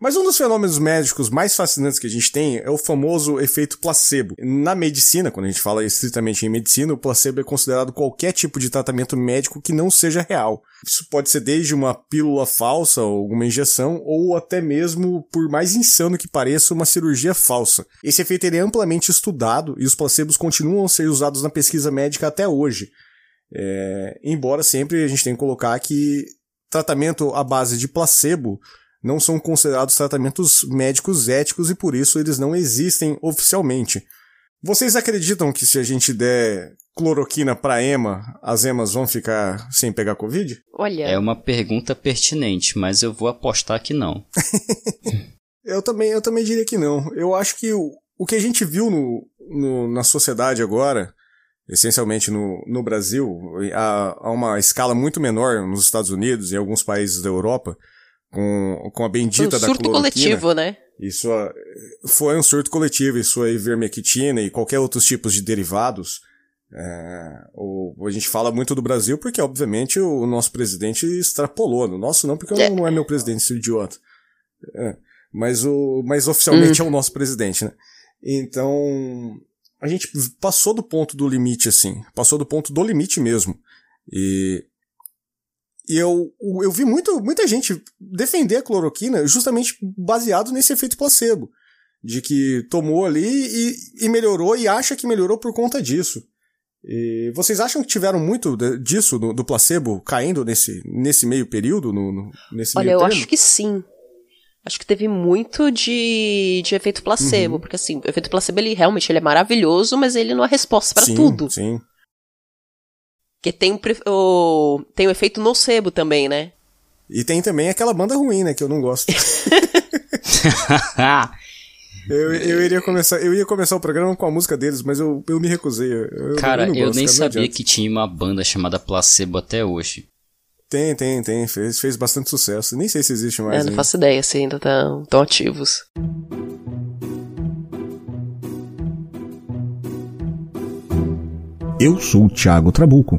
Mas um dos fenômenos médicos mais fascinantes que a gente tem é o famoso efeito placebo. Na medicina, quando a gente fala estritamente em medicina, o placebo é considerado qualquer tipo de tratamento médico que não seja real. Isso pode ser desde uma pílula falsa ou alguma injeção, ou até mesmo, por mais insano que pareça, uma cirurgia falsa. Esse efeito é amplamente estudado e os placebos continuam a ser usados na pesquisa médica até hoje. É, embora sempre a gente tenha que colocar que tratamento à base de placebo não são considerados tratamentos médicos éticos e por isso eles não existem oficialmente. Vocês acreditam que se a gente der cloroquina para ema, as emas vão ficar sem pegar covid? Olha. É uma pergunta pertinente, mas eu vou apostar que não. eu também, eu também diria que não. Eu acho que o, o que a gente viu no, no na sociedade agora, essencialmente no, no Brasil, a, a uma escala muito menor nos Estados Unidos e em alguns países da Europa, com, com a bendita um da surto coletivo, né? Isso foi um surto coletivo, isso a ivermectina e qualquer outros tipos de derivados. É, o, a gente fala muito do Brasil porque, obviamente, o, nosso presidente extrapolou. No nosso não, porque é. não é meu presidente, esse idiota. É, mas, o, mas oficialmente hum. é o nosso presidente, né? Então, a gente passou do ponto do limite, assim. Passou do ponto do limite mesmo. E eu, eu vi muito, muita gente defender a cloroquina justamente baseado nesse efeito placebo. De que tomou ali e, e melhorou e acha que melhorou por conta disso. E vocês acham que tiveram muito disso, do, do placebo, caindo nesse, nesse meio período? No, no nesse Olha, eu acho que sim. Acho que teve muito de, de efeito placebo, uhum. porque assim, o efeito placebo ele realmente ele é maravilhoso, mas ele não é resposta para tudo. Sim. Que tem o, tem o efeito nocebo também, né? E tem também aquela banda ruim, né? Que eu não gosto. eu, eu, iria começar, eu ia começar o programa com a música deles, mas eu, eu me recusei. Eu, cara, eu, eu nem cara, sabia que tinha uma banda chamada Placebo até hoje. Tem, tem, tem. Fez, fez bastante sucesso. Nem sei se existe mais. É, não ainda. faço ideia se ainda estão tão ativos. Eu sou o Thiago Trabuco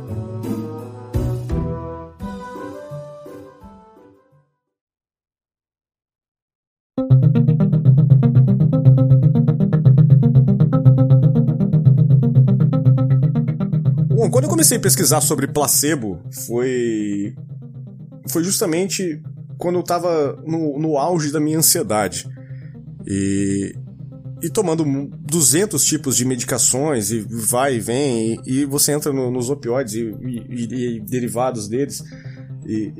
Comecei a pesquisar sobre placebo, foi. Foi justamente quando eu tava no, no auge da minha ansiedade. E. E tomando 200 tipos de medicações, e vai e vem, e, e você entra no, nos opioides e, e, e, derivados deles. E,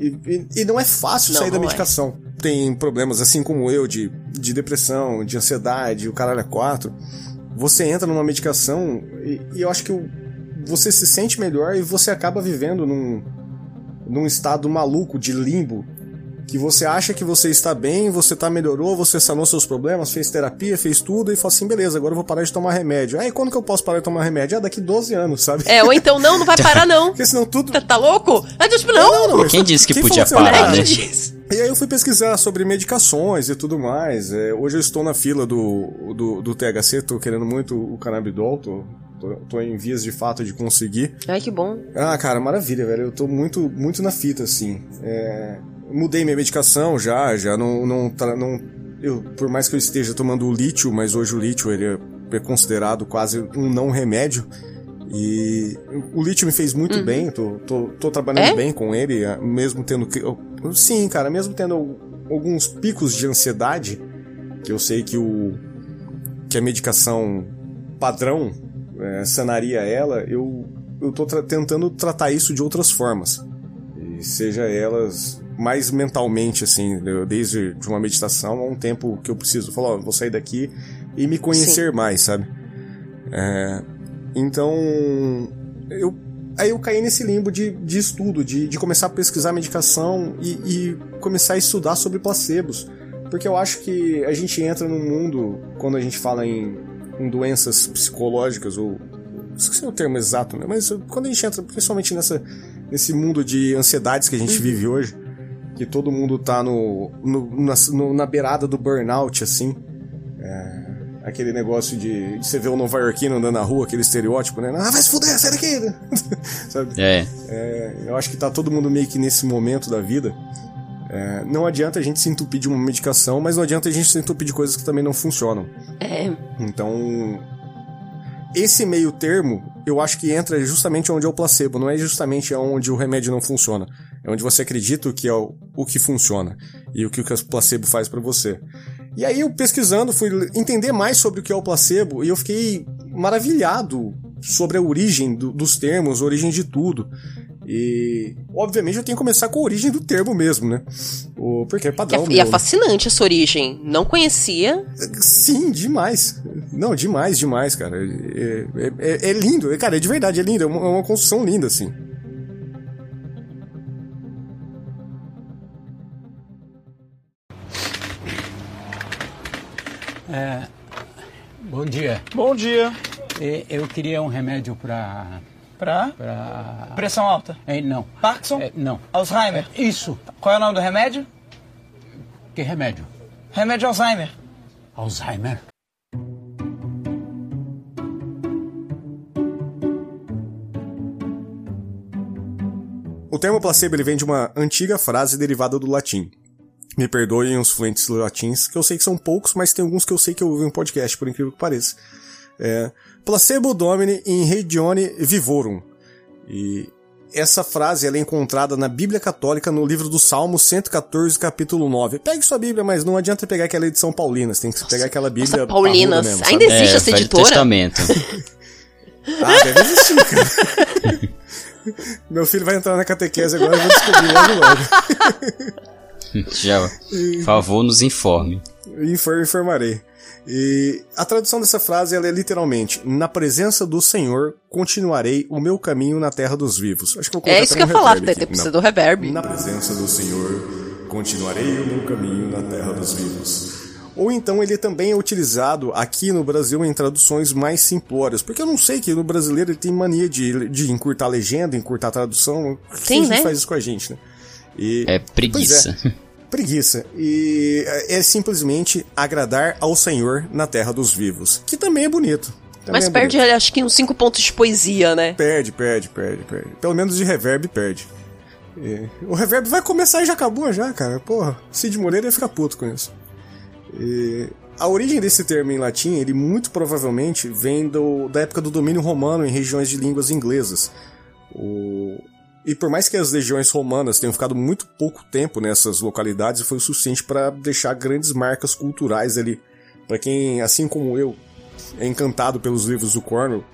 e, não é fácil não, sair da é. medicação. É. Tem problemas, assim como eu, de, de depressão, de ansiedade, o caralho é quatro. Você entra numa medicação e, eu acho que o, você se sente melhor e você acaba vivendo num, num estado maluco de limbo. Que você acha que você está bem, você tá melhorou, você sanou seus problemas, fez terapia, fez tudo e fala assim: beleza, agora eu vou parar de tomar remédio. Aí quando que eu posso parar de tomar remédio? Ah, daqui 12 anos, sabe? É, ou então não, não vai parar não. Porque senão tudo. Tá, tá louco? Ah, tipo, não, não, não Quem disse que Quem podia parar, né? E aí eu fui pesquisar sobre medicações e tudo mais. É, hoje eu estou na fila do, do, do THC, tô querendo muito o canabidol, tô, Tô, tô, em vias de fato de conseguir. Ai, que bom. Ah, cara, maravilha, velho. Eu tô muito, muito na fita, assim. É... Mudei minha medicação já, já não, não, não. Eu, por mais que eu esteja tomando o lítio, mas hoje o lítio ele é considerado quase um não remédio. E o lítio me fez muito uhum. bem, tô, tô, tô trabalhando é? bem com ele, mesmo tendo que. Sim, cara, mesmo tendo alguns picos de ansiedade, que eu sei que o. que a medicação padrão é, sanaria ela, eu, eu tô tra tentando tratar isso de outras formas. E seja elas mais mentalmente, assim, desde de uma meditação a um tempo que eu preciso. Falar, ó, vou sair daqui e me conhecer Sim. mais, sabe? É, então, eu aí eu caí nesse limbo de, de estudo, de, de começar a pesquisar medicação e, e começar a estudar sobre placebos. porque eu acho que a gente entra num mundo, quando a gente fala em, em doenças psicológicas, ou. Esqueci o termo exato, né? Mas quando a gente entra, principalmente nessa, nesse mundo de ansiedades que a gente vive hoje, que todo mundo tá no, no, na, no, na beirada do burnout, assim. É, aquele negócio de, de você ver o Nova Yorkino andando na rua, aquele estereótipo, né? Ah, vai se fuder, sai daqui! Sabe? É. É, eu acho que tá todo mundo meio que nesse momento da vida. É, não adianta a gente se entupir de uma medicação, mas não adianta a gente se entupir de coisas que também não funcionam. É. Então, esse meio termo, eu acho que entra justamente onde é o placebo, não é justamente onde o remédio não funciona. É onde você acredita o que é o, o que funciona e o que o placebo faz para você. E aí eu pesquisando, fui entender mais sobre o que é o placebo e eu fiquei maravilhado sobre a origem do, dos termos, a origem de tudo. E, obviamente, eu tenho que começar com a origem do termo mesmo, né? O, porque é padrão. E é, é fascinante essa origem. Não conhecia. Sim, demais. Não, demais, demais, cara. É, é, é, é lindo. Cara, é de verdade, é lindo. É uma, é uma construção linda, assim. É, bom dia. Bom dia. É, Eu queria um remédio para. Pra? para. Pressão alta. É, não. Parkinson? É, não. Alzheimer? Isso. Qual é o nome do remédio? Que remédio? Remédio Alzheimer. Alzheimer? O termo placebo ele vem de uma antiga frase derivada do latim. Me perdoem os fluentes latins, que eu sei que são poucos, mas tem alguns que eu sei que eu ouvi em podcast, por incrível que pareça. É, placebo domini in regione vivorum. E essa frase ela é encontrada na Bíblia Católica no livro do Salmo 114, capítulo 9. Pegue sua Bíblia, mas não adianta pegar aquela edição Paulinas, tem que Nossa, pegar aquela Bíblia Nossa, Paulinas. Mesmo, Ainda existe é, essa editora? Testamento. ah, deve existir, cara. Meu filho vai entrar na catequese agora, eu vou descobrir logo logo. Já, por favor, nos informe. Infor, informarei. E a tradução dessa frase ela é literalmente: Na presença do Senhor continuarei o meu caminho na terra dos vivos. Acho que eu É isso que eu ia falar, deve precisa do reverb. Na presença do Senhor continuarei o meu caminho na terra dos vivos. Ou então ele também é utilizado aqui no Brasil em traduções mais simplórias. Porque eu não sei que no brasileiro ele tem mania de, de encurtar a legenda, encurtar a tradução. Sim, né? faz isso com a gente, né? E, É preguiça. É, preguiça. E é simplesmente agradar ao Senhor na terra dos vivos. Que também é bonito. Também Mas é perde, bonito. acho que uns cinco pontos de poesia, né? Perde, perde, perde, perde. Pelo menos de reverb perde. E o reverb vai começar e já acabou já, cara. Porra, Cid Moreira ia ficar puto com isso. E a origem desse termo em latim, ele muito provavelmente vem do, da época do domínio romano em regiões de línguas inglesas. O... E por mais que as legiões romanas tenham ficado muito pouco tempo nessas localidades, foi o suficiente para deixar grandes marcas culturais ali. Para quem, assim como eu, é encantado pelos livros do Cornwell,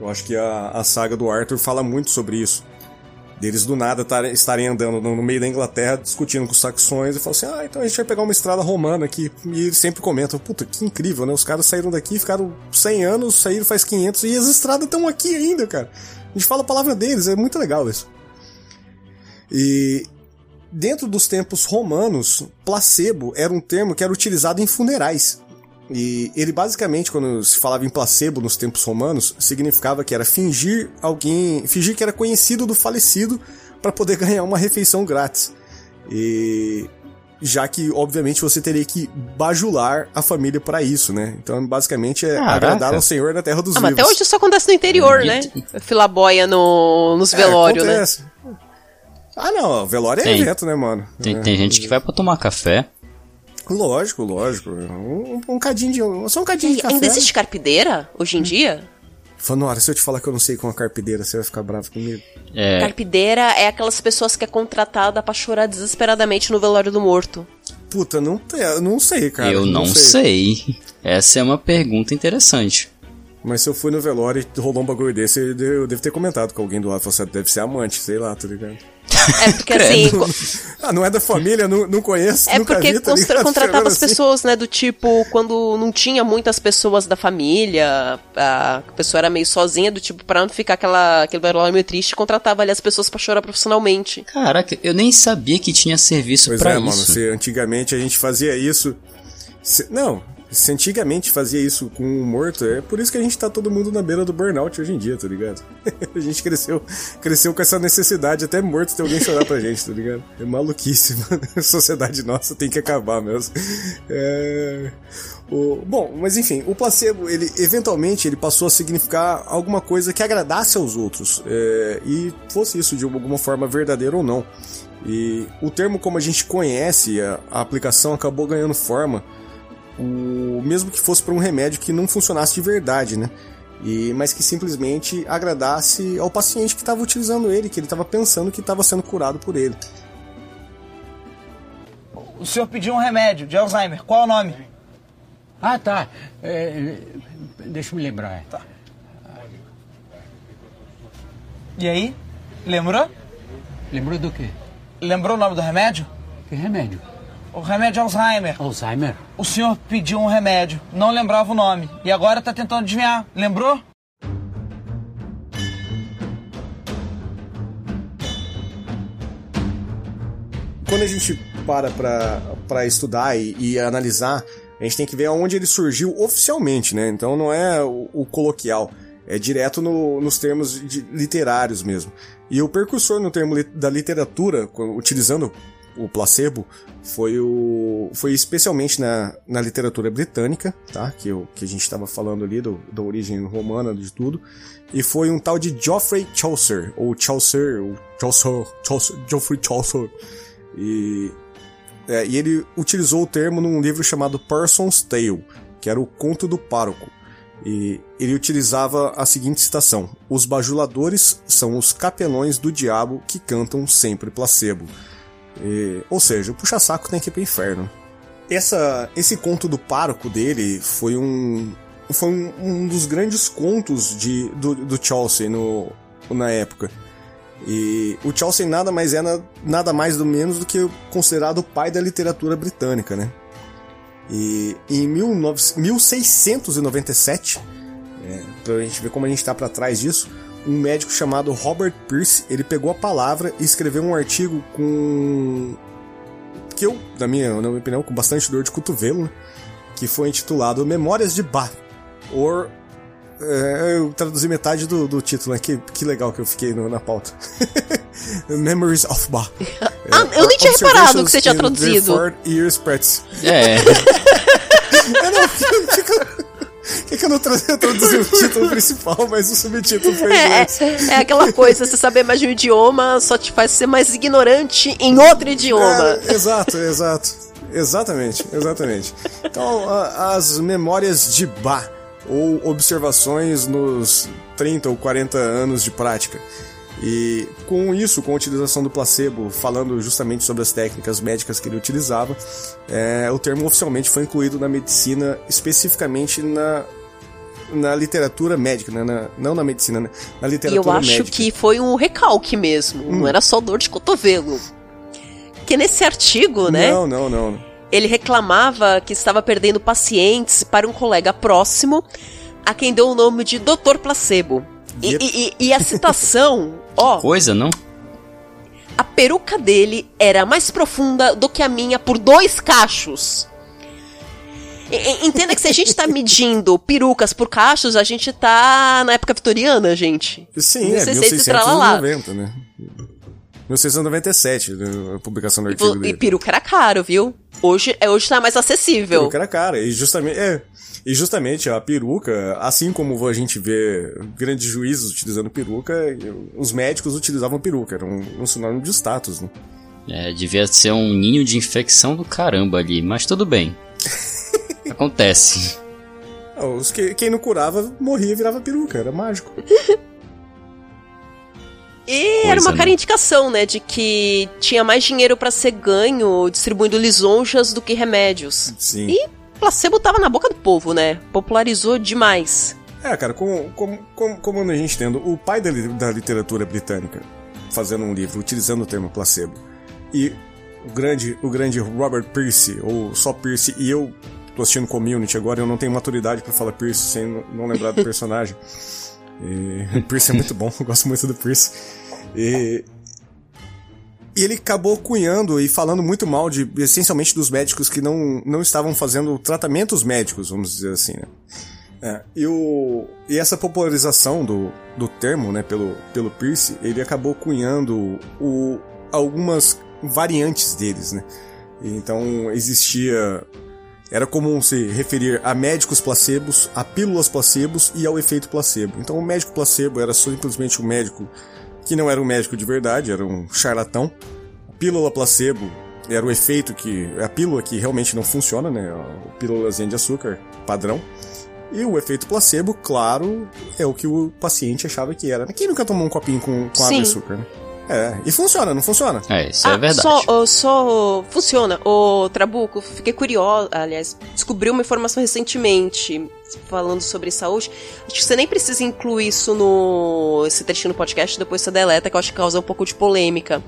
eu acho que a, a saga do Arthur fala muito sobre isso. Deles do nada tar- estarem andando no meio da Inglaterra discutindo com os saxões e falam assim: ah, então a gente vai pegar uma estrada romana aqui. E eles sempre comentam: puta, que incrível, né? Os caras saíram daqui, ficaram 100 anos, saíram faz 500 e as estradas estão aqui ainda, cara. Gente fala a palavra deles, é muito legal isso. E dentro dos tempos romanos, placebo era um termo que era utilizado em funerais. E ele basicamente, quando se falava em placebo nos tempos romanos, significava que era fingir alguém, fingir que era conhecido do falecido para poder ganhar uma refeição grátis. E já que obviamente você teria que bajular a família para isso, né? Então basicamente é Caraca. agradar ao Senhor na terra dos Ah, mas vivos. até hoje isso acontece no interior, né? Filaboia no, nos É, velórios, né? acontece. Ah, não, velório é Tem. evento, né, mano? Tem, É. tem gente que vai pra tomar café. Lógico, lógico. Um, um cadinho de. Só um cadinho de E café. ainda existe carpideira hoje em dia? Fanora, se eu te falar que eu não sei com a carpideira, você vai ficar bravo comigo. É, Carpideira é aquelas pessoas que é contratada pra chorar desesperadamente no velório do morto. Puta, não, te- não sei, cara. eu não sei. Essa é uma pergunta interessante. Mas se eu fui no velório e rolou um bagulho desse, eu de- eu devo ter comentado com alguém do lado. Assim, deve ser amante, sei lá, tá ligado? É porque assim. co- Ah, não é da família, não, não conheço, É nunca porque vi, tá ligado? contratava as assim. pessoas, né? Do tipo, quando não tinha muitas pessoas da família, a pessoa era meio sozinha, do tipo, pra não ficar aquela, aquele velório meio triste, contratava ali as pessoas pra chorar profissionalmente. Caraca, eu nem sabia que tinha serviço Pois pra é, isso. mano, se antigamente a gente fazia isso... se- não, se antigamente fazia isso com um morto, é por isso que a gente tá todo mundo na beira do burnout hoje em dia, tá ligado? a gente cresceu, cresceu com essa necessidade, até morto ter alguém chorar pra gente, tá ligado? É maluquice, mano. Sociedade nossa tem que acabar mesmo. É... O, bom, mas enfim, o placebo, ele eventualmente ele passou a significar alguma coisa que agradasse aos outros é, e fosse isso de alguma forma verdadeiro ou não. E o termo como a gente conhece, a, a aplicação acabou ganhando forma, o mesmo que fosse para um remédio que não funcionasse de verdade, né? E, mas que simplesmente agradasse ao paciente que estava utilizando ele, que ele estava pensando que estava sendo curado por ele. O senhor pediu um remédio de Alzheimer. Qual é o nome? Ah, tá. É, deixa eu me lembrar. Tá. E aí? Lembrou? Lembrou do quê? Lembrou o nome do remédio? Que remédio? O remédio Alzheimer. Alzheimer? O senhor pediu um remédio, não lembrava o nome. E agora tá tentando adivinhar. Lembrou? Quando a gente para pra estudar e, e analisar, a gente tem que ver aonde ele surgiu oficialmente, né? Então não é o, o coloquial, é direto no- nos termos de- literários mesmo. E o precursor no termo li- da literatura, utilizando o placebo, foi o foi especialmente na, na literatura britânica, tá? Que, o que a gente estava falando ali do, da origem romana de tudo. E foi um tal de Geoffrey Chaucer, ou Chaucer, ou Chaucer, Chaucer Geoffrey Chaucer. E, é, e ele utilizou o termo num livro chamado Parson's Tale, que era o conto do pároco. E ele utilizava a seguinte citação: Os bajuladores são os capelões do diabo que cantam sempre placebo. E- ou seja, o puxa-saco tem que ir pro inferno. Essa, esse conto do pároco dele foi um, foi um, um dos grandes contos de, do, do Chaucer no, na época. E o Chaucer nada mais é na- nada mais do menos do que considerado o pai da literatura britânica, né? E em 19 1697, é, pra gente ver como a gente tá pra trás disso, um médico chamado Robert Pierce, ele pegou a palavra e escreveu um artigo com que eu, na minha, na minha opinião, com bastante dor de cotovelo, né? que foi intitulado Memórias de Bach, ou é, eu traduzi metade do, do título, né? Que, que legal que eu fiquei no- na pauta. Memories of Bach. Ah, eu nem tinha reparado que você tinha traduzido. Years. É, Eu não, eu- por que que eu não traduzi o título principal, mas o subtítulo foi É, é, é aquela coisa, você saber mais de um idioma só te faz ser mais ignorante em outro idioma. É, exato, exato. Exatamente, exatamente. Então, a- as memórias de Bach, ou observações nos 30 ou 40 anos de prática. E com isso, com a utilização do placebo, falando justamente sobre as técnicas médicas que ele utilizava, é, o termo oficialmente foi incluído na medicina, especificamente na, na literatura médica, né? na, não na medicina, né? na E literatura eu acho médica. que foi um recalque mesmo, Hum. não era só dor de cotovelo. Que nesse artigo, né, Não, não, não. ele reclamava que estava perdendo pacientes para um colega próximo, a quem deu o nome de Dr. Placebo. E, e- e- e a citação, ó, coisa, não? a peruca dele era mais profunda do que a minha por dois cachos. E- e- Entenda que se a gente tá medindo perucas por cachos, a gente tá na época vitoriana, gente. Sim, é 1600 e tralalá. 1690, né? 1697, né, a publicação do E, artigo e dele. peruca era caro, viu? Hoje, é, hoje tá mais acessível. Peruca era cara, e justamente, é, e justamente a peruca, assim como a gente vê grandes juízes utilizando peruca, os médicos utilizavam peruca, era um, um sinônimo de status, né? É, devia ser um ninho de infecção do caramba ali, mas tudo bem. Acontece. Ah, Os que, quem não curava morria e virava peruca, era mágico. E era uma né? cara indicação, né, de que tinha mais dinheiro pra ser ganho distribuindo lisonjas do que remédios. Sim. E placebo tava na boca do povo, né? Popularizou demais. É, cara, como, como, como, como a gente entende, o pai da, da literatura britânica fazendo um livro utilizando o termo placebo e o grande, o grande Robert Pierce, ou só Pierce, e eu tô assistindo Community agora, eu não tenho maturidade pra falar Pierce sem não lembrar do personagem. E, Pierce é muito bom, eu gosto muito do Pierce. E, e ele acabou cunhando e falando muito mal de, essencialmente, dos médicos que não, não estavam fazendo tratamentos médicos, vamos dizer assim, né? É, e, o, e essa popularização do, do termo, né, pelo, pelo Pierce, ele acabou cunhando o, algumas variantes deles, né? Então existia. Era comum se referir a médicos placebos, a pílulas placebos e ao efeito placebo. Então o médico placebo era simplesmente um médico que não era um médico de verdade, era um charlatão. A pílula placebo era o efeito que. A pílula que realmente não funciona, né? A pílulazinha de açúcar padrão. E o efeito placebo, claro, é o que o paciente achava que era. Quem nunca tomou um copinho com, com água e açúcar, né? É, e funciona, não funciona? É, isso é verdade. Só, ó, só funciona. O Trabuco, fiquei curiosa, aliás, descobri uma informação recentemente falando sobre saúde. Acho que você nem precisa incluir isso no esse trechinho no podcast, depois você deleta, que eu acho que causa um pouco de polêmica.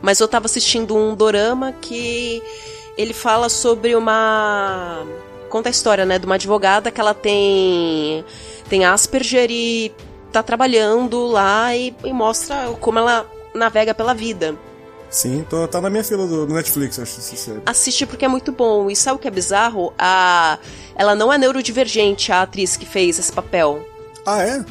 Mas eu tava assistindo um dorama que ele fala sobre uma conta a história, né, de uma advogada que ela tem tem Asperger e tá trabalhando lá e, e mostra como ela navega pela vida. Sim, tô, tá na minha fila do, do Netflix, acho que você Assiste porque é muito bom. E sabe o que é bizarro? A... Ela não é neurodivergente, a atriz que fez esse papel. Ah, é?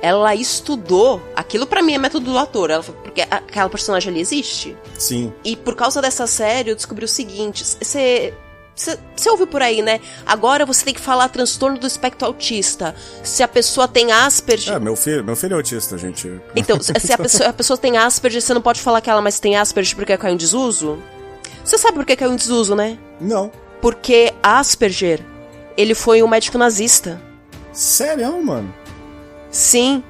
Ela estudou. Aquilo pra mim é método do ator. Ela... Porque aquela personagem ali existe. Sim. E por causa dessa série eu descobri o seguinte: você. Você ouviu por aí, né? Agora você tem que falar transtorno do espectro autista. Se a pessoa tem Asperger. É, meu filho, meu filho é autista, gente. Então, se a pessoa, a pessoa tem Asperger, você não pode falar que ela mais tem Asperger porque caiu em desuso? Você sabe por que caiu em desuso, né? Não. Porque Asperger, ele foi um médico nazista. Sério, mano? Sim.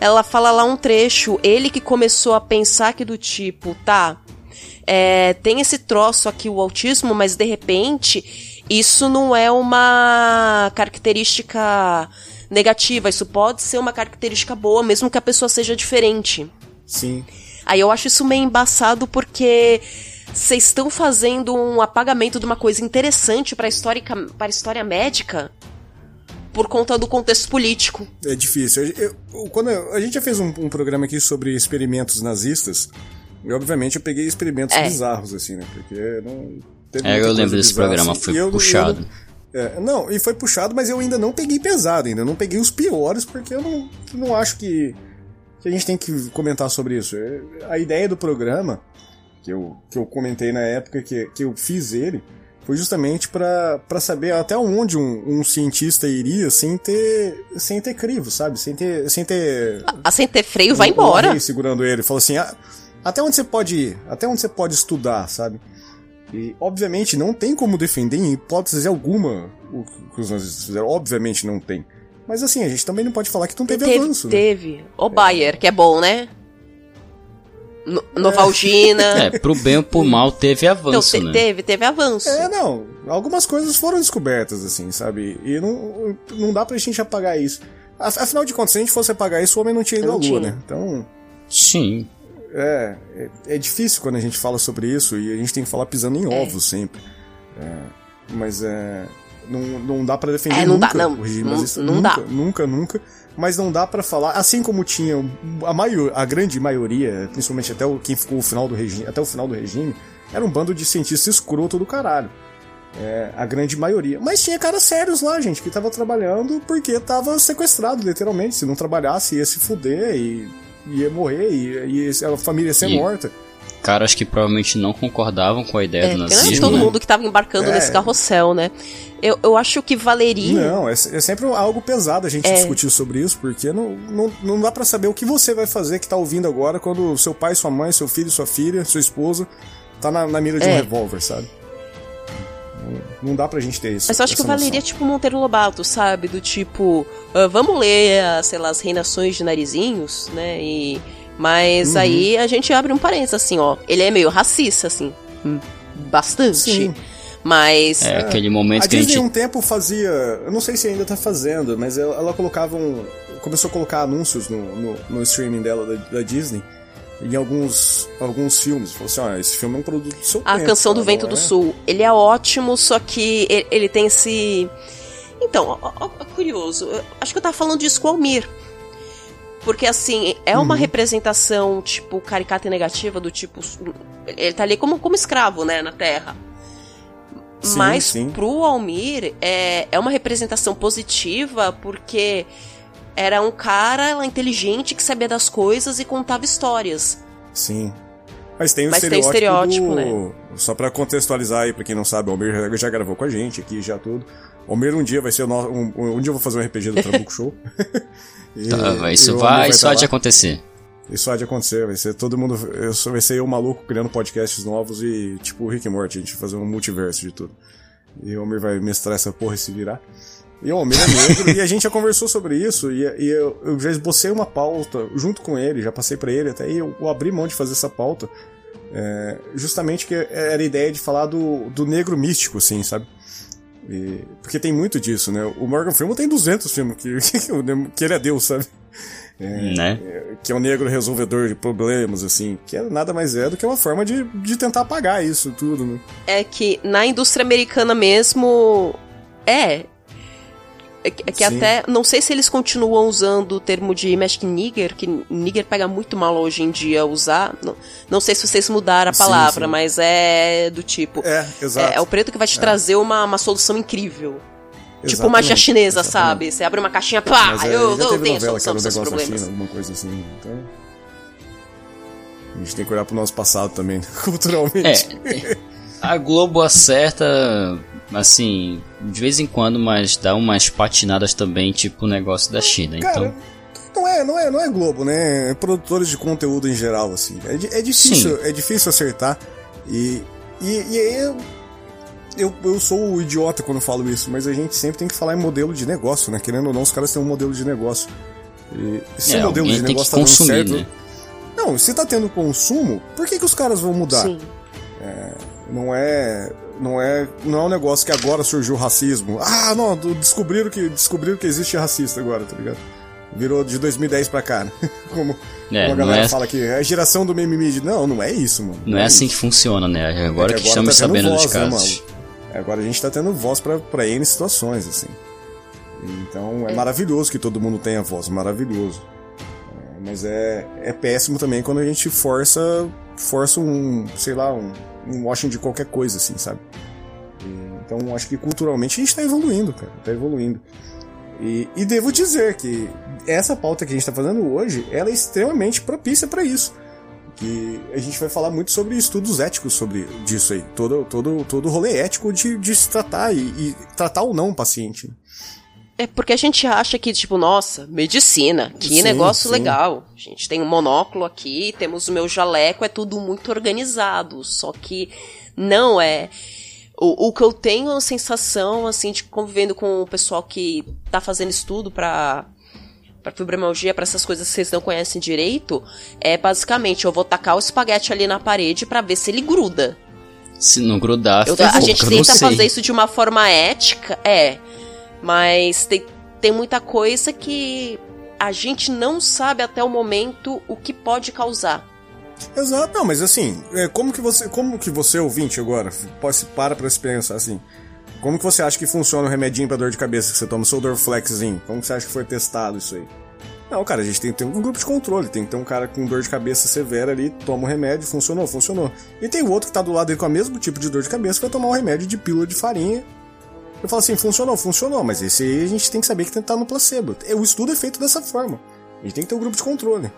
Ela fala lá um trecho, ele que começou a pensar que do tipo, tá, é, tem esse troço aqui, o autismo, mas de repente isso não é uma característica negativa, isso pode ser uma característica boa, mesmo que a pessoa seja diferente. Sim. Aí eu acho isso meio embaçado porque vocês estão fazendo um apagamento de uma coisa interessante para história para história médica por conta do contexto político. É difícil. Eu- eu- quando eu- a gente já fez um, um programa aqui sobre experimentos nazistas, e obviamente eu peguei experimentos É. bizarros, assim, né? Porque não. teve É, eu lembro desse programa, assim. foi eu- puxado. eu não- é, não, e foi puxado, mas eu ainda não peguei pesado, ainda não peguei os piores, porque eu não, não acho que, que a gente tem que comentar sobre isso. É, A ideia do programa, que eu, que eu comentei na época que, que eu fiz ele, foi justamente pra pra saber até onde um, um cientista iria sem ter, sem ter crivo, sabe? Sem ter, sem ter A sem ter freio vai um- um embora. arreio segurando ele. Falou assim, ah, até onde você pode ir? Até onde você pode estudar, sabe? E, obviamente, não tem como defender em hipótese alguma o que os nazistas fizeram. Obviamente não tem. Mas assim, a gente também não pode falar que não teve, teve, avanço, né? teve. O Bayer, que é bom, né? No- Novalgina. É, pro bem ou pro mal teve Então, avanço, te- né? teve, teve avanço. É, não. Algumas coisas foram descobertas, assim, sabe? E não, não dá pra gente apagar isso. Af- Afinal de contas, se a gente fosse apagar isso, o homem não tinha ido Não à lua, tinha. né? Então, Sim. É, é, é difícil quando a gente fala sobre isso e a gente tem que falar pisando em É. ovos sempre. É, mas é. Não, não dá pra defender É, não dá, nunca não. o regime Não- nazista. não nunca, dá. Nunca, nunca. Mas não dá pra falar, assim como tinha a, maior, a grande maioria, principalmente até o, quem ficou o final do regime, até o final do regime, era um bando de cientistas escroto do caralho. É, a grande maioria. Mas tinha caras sérios lá, gente, que tava trabalhando porque tava sequestrado, literalmente. Se não trabalhasse, ia se fuder e ia morrer, e, e a família ia ser E- morta. Caras que provavelmente não concordavam com a ideia É, do é nazismo. todo né? mundo que tava embarcando É. nesse carrossel, né? Eu, eu acho que valeria. Não, é, é sempre algo pesado a gente É. discutir sobre isso, porque não, não, não dá pra saber o que você vai fazer que tá ouvindo agora quando seu pai, sua mãe, seu filho, sua filha, sua esposa tá na, na mira de um É. revólver, sabe? Não, dá pra gente ter isso. Mas eu acho que valeria noção. tipo Monteiro Lobato, sabe? Do tipo, ah, vamos ler, ah, sei lá, as reinações de narizinhos, né? E. Mas Uhum. aí a gente abre um parênteses, assim, ó. Ele é meio racista, assim. Hum, Bastante. Sim. Mas. É, aquele momento A que a Disney gente. um tempo fazia, eu não sei se ainda tá fazendo, mas ela, ela colocava um, começou a colocar anúncios no, no, no streaming dela da, da Disney em alguns alguns filmes. Falou assim, ó, esse filme é um produto do seu A tempo, Canção do cara, Vento não do é? Sul. Ele é ótimo, só que ele, ele tem esse. Então, ó, ó, curioso. eu Acho que eu tava falando disso com o Almir. Porque, assim, é uma Uhum. representação, tipo, caricata e negativa, do tipo. Ele tá ali como, como escravo, né, na Terra. Sim, Mas sim. pro Almir é, é uma representação positiva porque era um cara inteligente que sabia das coisas e contava histórias. Sim. Mas tem o Mas tem estereótipo, estereótipo, do... Só pra contextualizar aí, pra quem não sabe, o Almir já, já gravou com a gente aqui, já tudo. O Almir um dia vai ser o nosso... Um, um dia eu vou fazer um RPG do Trabuco Show. E- Tá, isso vai, Almir isso tá há de lá. acontecer. Isso há de acontecer, vai ser todo mundo. Eu vai ser eu maluco criando podcasts novos e tipo o Rick Morty, a gente vai fazer um multiverso de tudo. E o Almir vai mestrar essa porra e se virar. E o Almir é negro, e a gente já conversou sobre isso, e, e eu, eu já esbocei uma pauta junto com ele, já passei pra ele até, e eu, eu abri mão de fazer essa pauta. é, justamente que era a ideia de falar do, do negro místico, assim, sabe? E- porque tem muito disso, né? O Morgan Freeman tem 200 filmes que, que ele é Deus, sabe? né? que é um negro resolvedor de problemas, assim, que é nada mais é do que uma forma de, de tentar apagar isso tudo, né? é que na indústria americana mesmo é é que é que Sim. até não sei se eles continuam usando o termo de Magic Nigger, que Nigger pega muito mal hoje em dia usar. Não, não sei se vocês mudaram a palavra, sim. mas é do tipo. É, exato. É, é o preto que vai te trazer uma, uma solução incrível. Tipo Exatamente, magia chinesa, exatamente. sabe? Você abre uma caixinha, pá, Mas é, eu, já eu tenho a solução dos seus na problemas. China, alguma coisa assim, então... A gente tem que olhar pro nosso passado também, culturalmente. É, a Globo acerta, assim, de vez em quando, mas dá umas patinadas também, tipo o negócio da China. Cara, Então, não é, não é, não é Globo, né? É produtores de conteúdo em geral, assim. É, é difícil, é difícil acertar. E, e, e aí eu, eu, eu sou o idiota quando falo isso, mas a gente sempre tem que falar em modelo de negócio, né? Querendo ou não, os caras têm um modelo de negócio. E se É, o modelo de negócio tá dando consumir, certo. né? Não, se tá tendo consumo, por que, que os caras vão mudar? Sim. Não é, não é, não é um negócio que agora surgiu o racismo. Ah, não, descobriram que descobriram que existe racista agora, tá ligado? Virou de 2010 pra cá, né? Como, É, como a não galera é- fala que é a geração do mimimi. Não, não é isso, mano. não é assim que isso. funciona, né? Agora É que estamos tá tendo sabendo voz, dos né, casos. mano? Agora a gente tá tendo voz pra, pra N situações, assim. Então é, maravilhoso que todo mundo tenha voz, maravilhoso. É, mas é, é péssimo também quando a gente força, força um, sei lá, um, um washing de qualquer coisa, assim, sabe? Então acho que culturalmente a gente tá evoluindo, cara, tá evoluindo. E, e devo dizer que essa pauta que a gente tá fazendo hoje, ela é extremamente propícia pra isso que a gente vai falar muito sobre estudos éticos sobre disso aí, todo todo todo rolê ético de, de se tratar e, e tratar ou não o paciente. É porque a gente acha que, tipo, nossa, medicina, que Sim, negócio sim. legal. A gente tem um monóculo aqui, temos o meu jaleco, é tudo muito organizado. Só que não é. O, o que eu tenho a sensação, assim, de convivendo com o pessoal que tá fazendo estudo pra, pra fibromialgia, pra essas coisas que vocês não conhecem direito, é basicamente eu vou tacar o espaguete ali na parede pra ver se ele gruda. Se não grudar, Eu- a gente tenta fazer isso de uma forma ética, é. Mas tem, tem muita coisa que a gente não sabe até o momento o que pode causar. Exato, não, mas assim, é, como que você, como que você ouvinte agora, pode para pra se pensar assim, como que você acha que funciona o remedinho pra dor de cabeça que você toma, o seu Dorflexzinho? Como que você acha que foi testado isso aí? Não, cara, a gente tem que ter um grupo de controle, tem que ter um cara com dor de cabeça severa ali, toma o remédio, funcionou, funcionou. E tem o outro que tá do lado dele com o mesmo tipo de dor de cabeça, que vai tomar um remédio de pílula de farinha. Eu falo assim, funcionou, funcionou, mas esse aí a gente tem que saber que tem que estar no placebo. O estudo é feito dessa forma. A gente tem que ter um grupo de controle.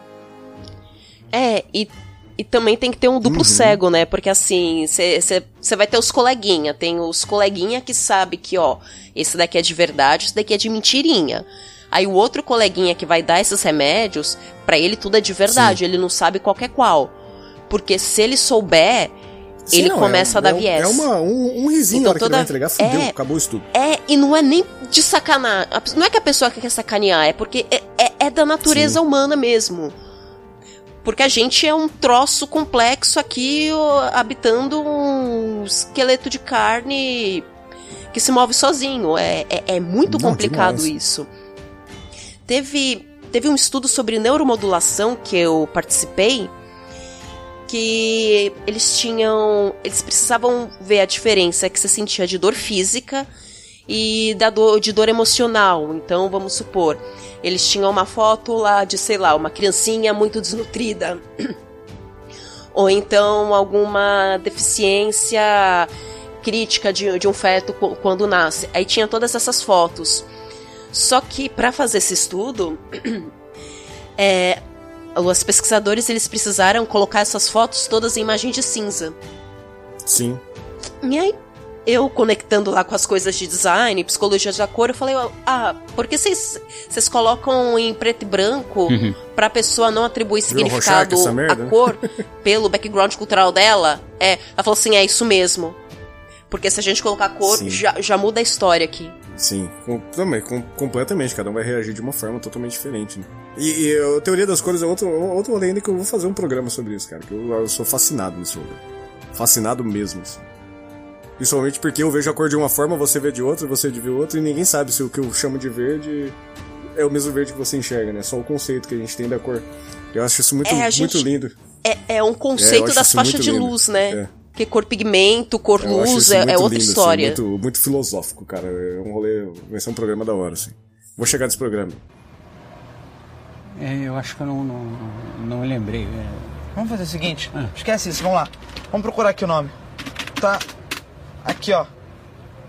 É, e, e também tem que ter um duplo Uhum. cego, né? Porque assim, você vai ter os coleguinha. Tem os coleguinha que sabe que, ó, esse daqui é de verdade, esse daqui é de mentirinha. Aí o outro coleguinha que vai dar esses remédios, pra ele tudo é de verdade, ele não sabe qual é qual. Porque se ele souber, Sim, ele não, começa é, a dar é, viés. É uma, um, um risinho Então na hora que ele toda- vai entregar, fudeu, é- acabou o estudo. É, e não é nem de sacanagem. Não é que a pessoa quer sacanear, é porque é, é- é da natureza humana mesmo. Porque a gente é um troço complexo aqui, habitando um esqueleto de carne que se move sozinho. É, é, é muito Não, complicado demais. isso. Teve, teve um estudo sobre neuromodulação que eu participei que eles tinham. Eles precisavam ver a diferença que você sentia de dor física e da dor, de dor emocional. Então, vamos supor, eles tinham uma foto lá de, sei lá, uma criancinha muito desnutrida. Ou então alguma deficiência crítica de, de um feto qu- quando nasce. Aí tinha todas essas fotos. Só que para fazer esse estudo, é, os pesquisadores eles precisaram colocar essas fotos todas em imagem de cinza. Sim. E aí, eu conectando lá com as coisas de design, psicologia da cor, eu falei, ah, por que vocês vocês colocam em preto e branco pra pessoa não atribuir significado à cor pelo background cultural dela? É, ela falou assim, é isso mesmo. Porque se a gente colocar cor, Sim. já, já muda a história aqui. Sim, com, também, com- completamente. Cada um vai reagir de uma forma totalmente diferente. Né? E, e a teoria das cores é outro, outro rolê ainda que eu vou fazer um programa sobre isso, cara. Que eu, eu sou fascinado nesse rolê. Fascinado mesmo, assim. Principalmente porque eu vejo a cor de uma forma, você vê de outra, você vê outra, e ninguém sabe se o que eu chamo de verde é o mesmo verde que você enxerga, né? Só o conceito que a gente tem da cor. Eu acho isso muito, É, muito gente- lindo. É, é um É, conceito acho das faixas de lindo. luz, né? É. Porque cor pigmento, cor Eu acho luz isso é, muito é outra lindo, assim, história. muito, muito filosófico, cara. É um rolê. Vai ser um programa da hora, assim. Vou chegar nesse programa. É, eu acho que eu não, não, não me lembrei. é. Vamos fazer o seguinte, esquece isso, vamos lá. Vamos procurar aqui o nome. Tá aqui, ó.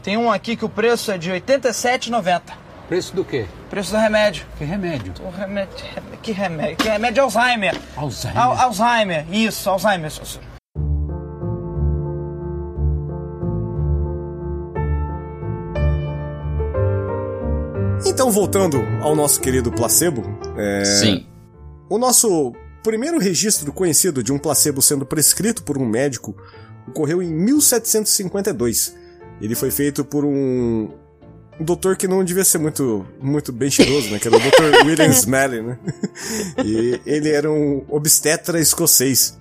Tem um aqui que o preço é de R$ 87,90. Preço do quê? Preço do remédio. Que remédio? O remédio. Que remédio? Que remédio de Alzheimer. Alzheimer. Al- Alzheimer, isso, Alzheimer. Então, voltando ao nosso querido placebo, é, Sim. o nosso primeiro registro conhecido de um placebo sendo prescrito por um médico ocorreu em 1752. Ele foi feito por um, um doutor que não devia ser muito, muito bem cheiroso, né? Que era o Dr. William Smelly, né? E ele era um obstetra escocês.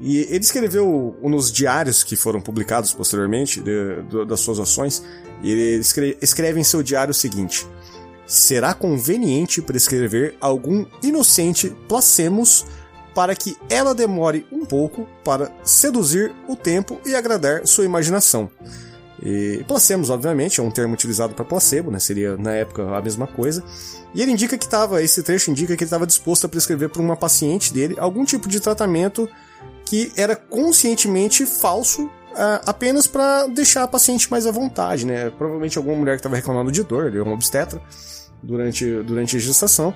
E ele escreveu nos diários que foram publicados posteriormente de- do- das suas ações, e ele escre- escreve em seu diário o seguinte: será conveniente prescrever algum inocente placemos para que ela demore um pouco para seduzir o tempo e agradar sua imaginação. E placemos, obviamente, é um termo utilizado para placebo, né? Seria na época a mesma coisa. E ele indica que estava, esse trecho indica que ele estava disposto a prescrever para uma paciente dele algum tipo de tratamento que era conscientemente falso ah, apenas para deixar a paciente mais à vontade, né? Provavelmente alguma mulher que estava reclamando de dor, ele é um obstetra durante, durante a gestação.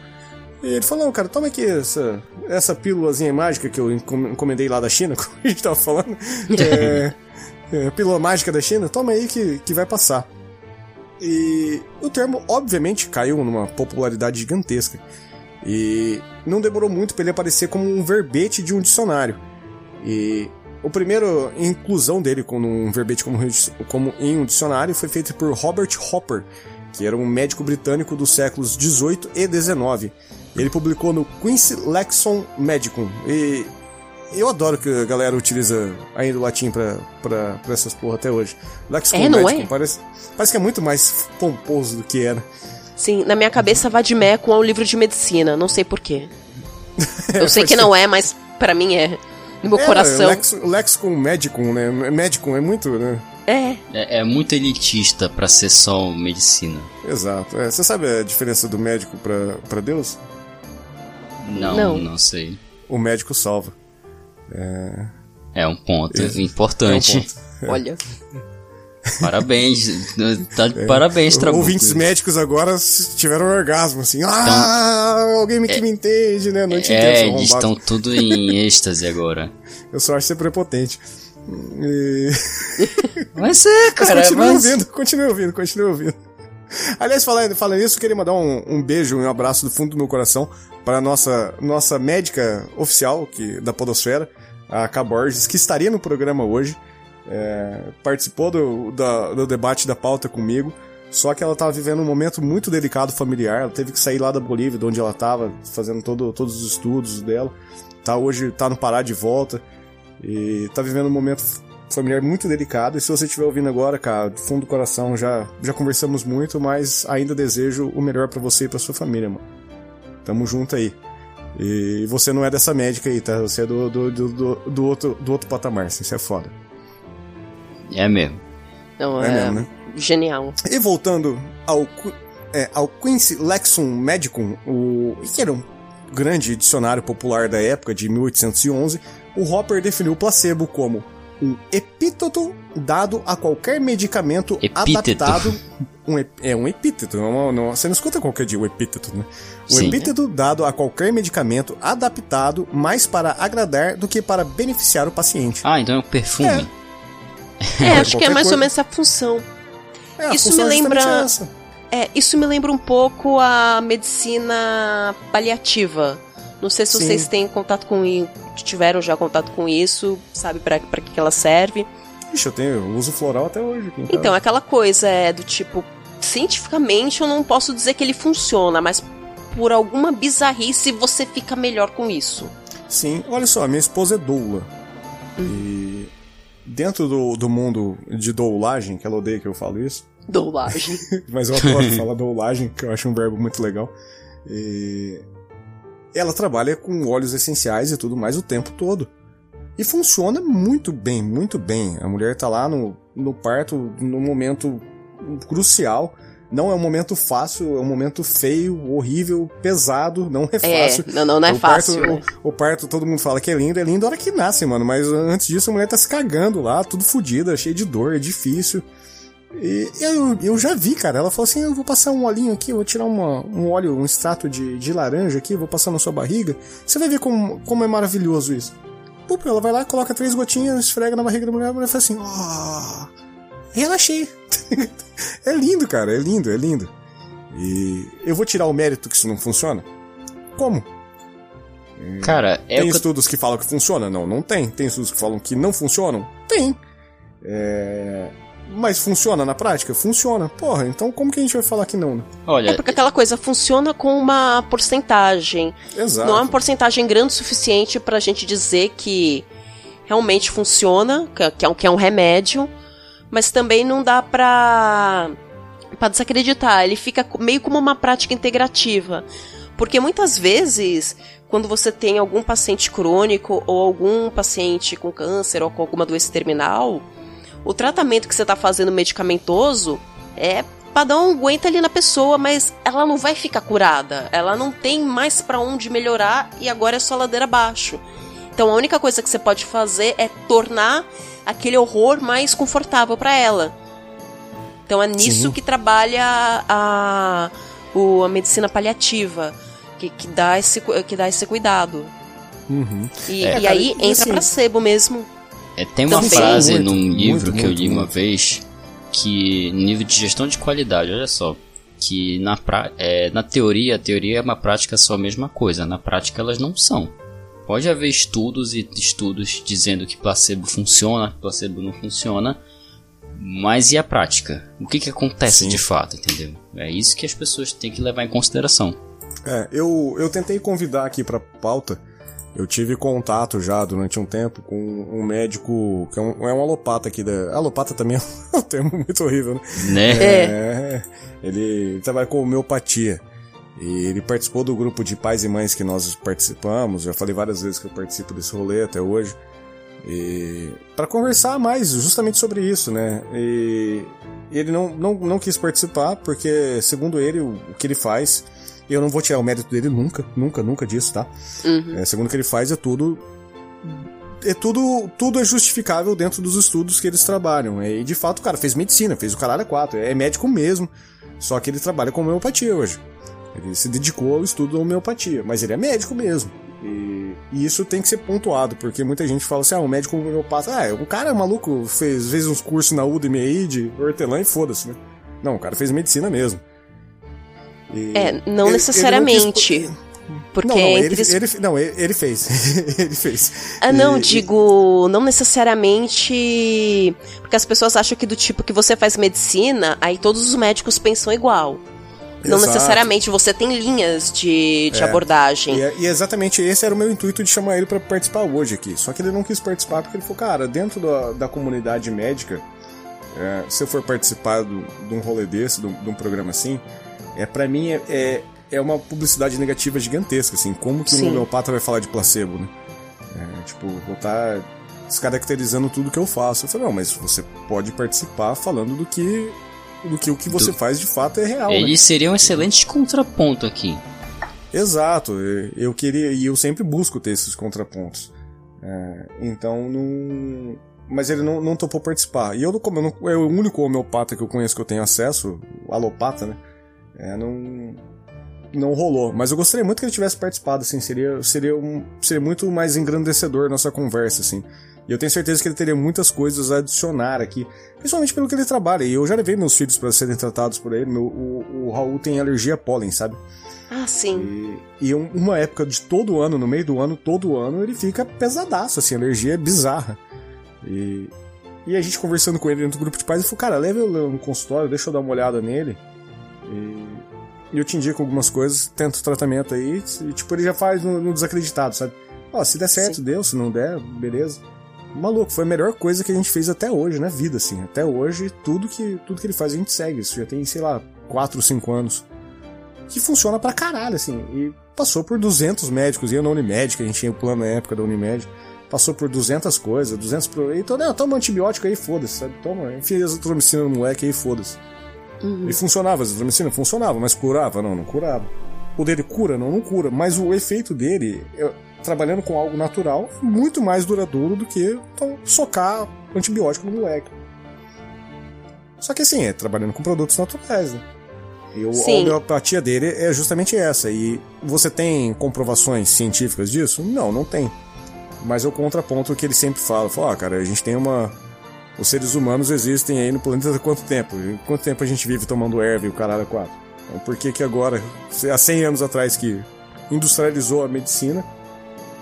E ele falou, cara, toma aqui essa, essa pílulazinha mágica que eu encom- encomendei lá da China, como a gente tava falando. É, é, pílula mágica da China, toma aí que, que vai passar. E o termo, obviamente, caiu numa popularidade gigantesca. E não demorou muito para ele aparecer como um verbete de um dicionário. E o primeiro inclusão dele como um verbete como, como em um dicionário foi feito por Robert Hopper, que era um médico britânico dos séculos 18 e 19. Ele publicou no Quincy Lexon Medicum. E eu adoro que a galera utiliza ainda o latim pra, pra, pra essas porra até hoje. Lexicon É, Medicum é? parece, parece que é muito mais pomposo do que era. Sim, na minha cabeça Vadimecum é um livro de medicina, não sei porquê. Eu sei que não é, mas pra mim é. No meu É, coração. Lex, Lexicon Medicum, né? Medicum é muito, né? É. É, é muito elitista pra ser só medicina. Exato. É, você sabe a diferença do médico pra, pra Deus? Não, Não. não, sei. O médico salva. É um ponto Esse- importante. É um ponto. Olha. Parabéns. Tá de parabéns, Trabuco. Ouvintes médicos agora tiveram um orgasmo, assim. Ah, alguém me, que me entende, né? Não te entendo, É, seu eles estão tudo em êxtase agora. Eu só acho ser prepotente. E... Mas é, Mas cara, continue mas... ouvindo, continue ouvindo, continue ouvindo. Aliás, falando, falando isso, eu queria mandar um, um beijo e um abraço do fundo do meu coração para a nossa, nossa médica oficial que, da Podosfera, a K. Borges, que estaria no programa hoje. É, participou do, da- do debate da pauta comigo. Só que ela estava vivendo um momento muito delicado familiar. Ela teve que sair lá da Bolívia, de onde ela estava, fazendo todo, todos os estudos dela. Tá hoje tá no Pará de volta. E tá vivendo um momento familiar muito delicado. E se você estiver ouvindo agora, cara, do fundo do coração, já, já conversamos muito, mas ainda desejo o melhor para você e pra sua família, mano. Tamo junto aí. E você não é dessa médica aí, tá? Você é do, do, do, do, do outro, do outro patamar, assim, você é foda. É mesmo. Não, É é, mesmo, né? genial. E voltando ao, Qu- é, ao Quincy Lexum Medicum, o, que era um grande dicionário popular da época, de 1811, o Hopper definiu o placebo como um epíteto dado a qualquer medicamento Epíteto. adaptado. Um, ep- é um epíteto, não, é não- você não escuta qualquer dia o epíteto, né? Um Sim. epíteto dado a qualquer medicamento adaptado mais para agradar do que para beneficiar o paciente. Ah, então é um perfume. É, acho que é mais coisa. ou menos essa função. É, a Isso função me é lembra- essa. É, isso me lembra um pouco a medicina paliativa. Não sei se Sim. vocês têm contato com i- tiveram já contato com isso, sabe pra pra que ela serve. Ixi, eu tenho, eu uso floral até hoje. Então, aquela coisa é do tipo, cientificamente eu não posso dizer que ele funciona, mas por alguma bizarrice você fica melhor com isso. Sim, olha só, minha esposa é doula. E dentro do, do mundo de doulagem, que ela odeia que eu falo isso, Doulagem. mas eu adoro falar doulagem, que eu acho um verbo muito legal. E ela trabalha com óleos essenciais e tudo mais o tempo todo. E funciona muito bem, muito bem. A mulher tá lá no, no parto, no momento crucial. Não é um momento fácil, é um momento feio, horrível, pesado, não é É, fácil. não, não, não é o fácil. Parto, o, o parto, todo mundo fala que é lindo, é lindo a hora que nasce, mano. Mas antes disso, a mulher tá se cagando lá, tudo fodida, cheia de dor, é difícil. E eu, eu já vi, cara. Ela falou assim: eu vou passar um olhinho aqui, eu vou tirar uma, um óleo, um extrato de, de laranja aqui, vou passar na sua barriga. Você vai ver como, como é maravilhoso isso. Pô, ela vai lá, coloca três gotinhas, esfrega na barriga da mulher, a mulher fala assim: ó. relaxei. é lindo, cara, é lindo, é lindo. E eu vou tirar o mérito que isso não funciona? Como? Cara, é tem o que estudos que falam que funciona? Não, não tem. Tem estudos que falam que não funcionam? Tem. É, Mas funciona na prática? Funciona. Porra, então como que a gente vai falar que não, né? Olha, É porque aquela coisa funciona com uma porcentagem. Exato. Não é uma porcentagem grande o suficiente pra gente dizer que realmente funciona, que- que é um, que é um remédio, mas também não dá pra, pra desacreditar. Ele fica meio como uma prática integrativa. Porque muitas vezes, quando você tem algum paciente crônico ou algum paciente com câncer ou com alguma doença terminal, o tratamento que você tá fazendo medicamentoso é pra dar um aguento ali na pessoa, mas ela não vai ficar curada. Ela não tem mais pra onde melhorar e agora é só ladeira abaixo. Então a única coisa que você pode fazer é tornar aquele horror mais confortável pra ela. Então é nisso Sim. que trabalha a, o- a medicina paliativa, que, que, dá esse, que dá esse cuidado. Uhum. E, É, e cara, aí e entra assim- placebo mesmo. É, tem uma Também. frase Muito, num livro muito, que eu muito, li uma muito. vez que no nível de gestão de qualidade, olha só, que na, pra, é, na teoria, a teoria é uma prática só a mesma coisa, na prática elas não são. Pode haver estudos e estudos dizendo que placebo funciona, que placebo não funciona, mas e a prática? O que, que acontece Sim. de fato, entendeu? É isso que as pessoas têm que levar em consideração. É, eu, eu tentei convidar aqui pra pauta. Eu tive contato já durante um tempo com um médico que é um, é um alopata aqui da. Alopata também é um termo muito horrível, né? Né? É, ele trabalha com homeopatia. E ele participou do grupo de pais e mães que nós participamos. Já falei várias vezes que eu participo desse rolê até hoje. E para conversar mais justamente sobre isso, né? E ele não, não, não quis participar porque, segundo ele, o, o que ele faz, eu não vou tirar o mérito dele nunca, nunca, nunca disso, tá? Uhum. É, segundo o que ele faz, é tudo. É tudo, tudo é justificável dentro dos estudos que eles trabalham. E de fato, o cara fez medicina, fez o caralho a quatro, é médico mesmo. Só que ele trabalha com homeopatia hoje. Ele se dedicou ao estudo da homeopatia, mas ele é médico mesmo. E, e isso tem que ser pontuado, porque muita gente fala assim: ah, um médico homeopata, ah, o cara é maluco, fez, fez uns cursos na Udemy aí de hortelã e foda-se, né? Não, o cara fez medicina mesmo. E É, não ele- ele não necessariamente. Porque não, não, ele, os- ele, não, ele, fez. ele fez. Ah, não, E- digo, não necessariamente. Porque as pessoas acham que do tipo que você faz medicina, aí todos os médicos pensam igual. Não Exato. necessariamente você tem linhas de, de É. abordagem. E, é- e exatamente esse era o meu intuito de chamar ele pra participar hoje aqui. Só que ele não quis participar porque ele falou, cara, dentro da, da comunidade médica, é, se eu for participar do- de um rolê desse, de um, de um programa assim, é para mim é, é, é uma publicidade negativa gigantesca, assim. Como que Sim. um homeopata vai falar de placebo, né? É, tipo, vou estar descaracterizando tudo que eu faço. Eu falei, não, mas você pode participar falando do que, do que o que você Do- faz de fato é real, né? Ele seria um excelente contraponto aqui. Exato, eu- queria e eu sempre busco ter esses contrapontos. É, então não. Mas ele não, não topou participar. E eu, como eu não, é o único homeopata que eu conheço que eu tenho acesso, o alopata, né? É, não. Não rolou. Mas eu gostaria muito que ele tivesse participado, assim. Seria, seria, um, seria muito mais engrandecedor nossa conversa, assim. E eu tenho certeza que ele teria muitas coisas a adicionar aqui. Principalmente pelo que ele trabalha. E eu já levei meus filhos para serem tratados por ele. Meu, o, o Raul tem alergia a pólen, sabe? Ah, sim. E, e um- uma época de todo ano, no meio do ano, todo ano, ele fica pesadaço, assim, a alergia é bizarra. E, e a gente conversando com ele dentro do grupo de pais, ele falou, cara, leva eu no consultório, deixa eu dar uma olhada nele. E, eu te indico algumas coisas, tenta o tratamento aí, e tipo, ele já faz no, no desacreditado, sabe? Ó, se der certo, Sim. deu, se não der, beleza. Maluco, foi a melhor coisa que a gente fez até hoje na vida, assim. Até hoje, tudo que, tudo que ele faz a gente segue. Isso já tem, sei lá, 4, 5 anos que funciona pra caralho, assim. E passou por 200 médicos, ia na Unimed, que a gente tinha o plano na época da Unimed. Passou por 200 coisas, 200 pro... Então, não, toma antibiótico aí, foda-se, sabe? Toma, enfia azitromicina no moleque aí, foda-se. E funcionava, a azitromicina funcionava, mas curava? Não, não curava. O dele cura? Não, não cura. Mas o efeito dele, é, trabalhando com algo natural, é muito mais duradouro do que então, socar antibiótico no moleque. Só que assim, é trabalhando com produtos naturais, né? E o- a homeopatia dele é justamente essa. E você tem comprovações científicas disso? Não, não tem. Mas eu contraponto o que ele sempre fala. Fala, ah, cara, a gente tem uma. Os seres humanos existem aí no planeta há quanto tempo? Quanto tempo a gente vive tomando erva e o caralho a quatro? Então por que que agora, há 100 anos atrás que industrializou a medicina,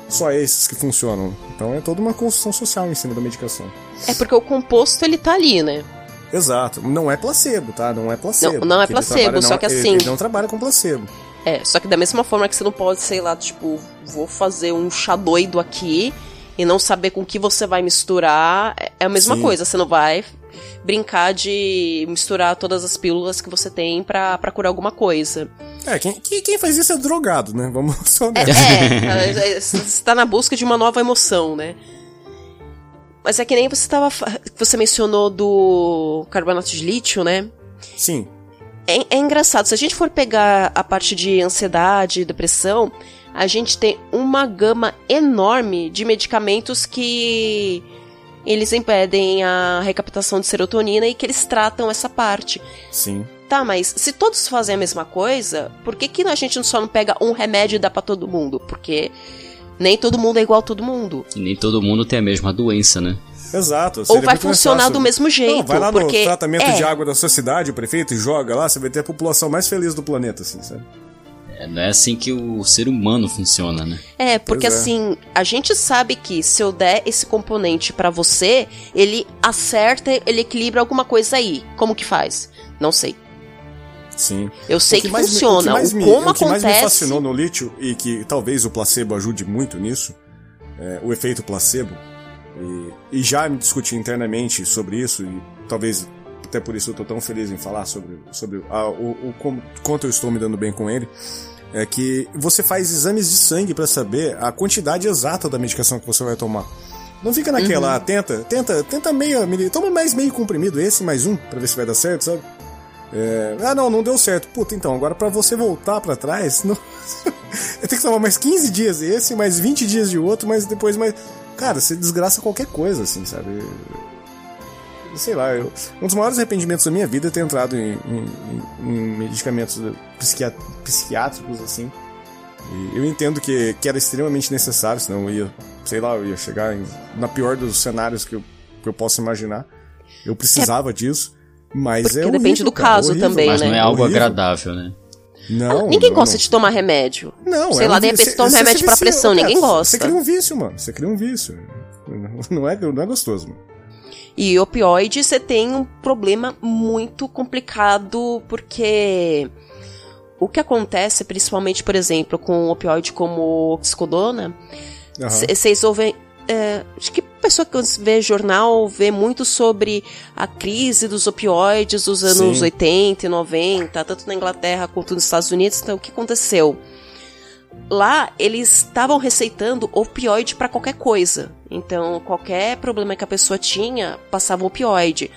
só esses que funcionam? Então é toda uma construção social em cima da medicação. É porque o composto ele tá ali, né? Exato. Não é placebo, tá? Não é placebo. Não, não é placebo, trabalha- só não- que ele- assim- Ele não trabalha com placebo. É, só que da mesma forma que você não pode, sei lá, tipo, vou fazer um chá doido aqui e não saber com o que você vai misturar, é- é a mesma Sim. coisa. Você não vai brincar de misturar todas as pílulas que você tem pra, pra curar alguma coisa. É, quem, quem, faz isso é drogado, né? Vamos ser É, é, é, você tá na busca de uma nova emoção, né? Mas é que nem você tava. Você mencionou do carbonato de lítio, né? Sim. É, é engraçado, se a gente for pegar a parte de ansiedade, depressão, a gente tem uma gama enorme de medicamentos que eles impedem a recaptação de serotonina e que eles tratam essa parte. Sim. Tá, mas se todos fazem a mesma coisa, por que, que a gente só não pega um remédio e dá pra todo mundo? Porque nem todo mundo é igual a todo mundo. E nem todo mundo tem a mesma doença, né? Exato. Ou vai funcionar fácil. do mesmo jeito. Não, vai lá porque no tratamento é, de água da sua cidade, o prefeito, e joga lá, você vai ter a população mais feliz do planeta, assim, sabe? É, não é assim que o ser humano funciona, né? É, porque é. assim, a gente sabe que se eu der esse componente pra você, ele acerta, ele equilibra alguma coisa aí. Como que faz? Não sei. Sim. Eu sei O que, mais me- funciona. o que mais o me, como o que mais me fascinou no lítio, e que talvez o placebo ajude muito nisso, é o efeito placebo. E, e já me discuti internamente sobre isso, e talvez até por isso eu tô tão feliz em falar sobre, sobre a- o, o como- quanto eu estou me dando bem com ele. É que você faz exames de sangue pra saber a quantidade exata da medicação que você vai tomar. Não fica naquela, ah, tenta, tenta, tenta meia, toma mais meio comprimido, esse mais um, pra ver se vai dar certo, sabe? É, ah, não, não deu certo. Puta, então, agora pra você voltar pra trás, não... eu tenho que tomar mais 15 dias esse, mais 20 dias de outro, mas depois mais. Cara, você desgraça qualquer coisa, assim, sabe? Sei lá, eu... um dos maiores arrependimentos da minha vida é ter entrado em, em- em medicamentos psiquiá- psiquiátricos, assim. E eu entendo que, que era extremamente necessário, senão eu ia, sei lá, eu ia chegar em- na pior dos cenários que eu, que eu posso imaginar. Eu precisava disso. Mas Porque é horrível, depende do cara, caso horrível. também, Mas né? não é algo Horrível. agradável, né? Não, Ninguém não, gosta não. de tomar remédio. Não, Sei é lá, um de repente toma remédio pra vicia, pressão, cara, ninguém gosta. Você cria um vício, mano. Você cria um vício. Não é, não é gostoso, mano. E opioide, você tem um problema muito complicado, porque o que acontece, principalmente, por exemplo, com um opioide como oxicodona, vocês ouvem. é, acho que pessoa que vê jornal vê muito sobre a crise dos opioides dos anos Sim. 80 e 90, tanto na Inglaterra quanto nos Estados Unidos. Então, o que aconteceu? Lá, eles estavam receitando opioide para qualquer coisa. Então, qualquer problema que a pessoa tinha, passava um opioide.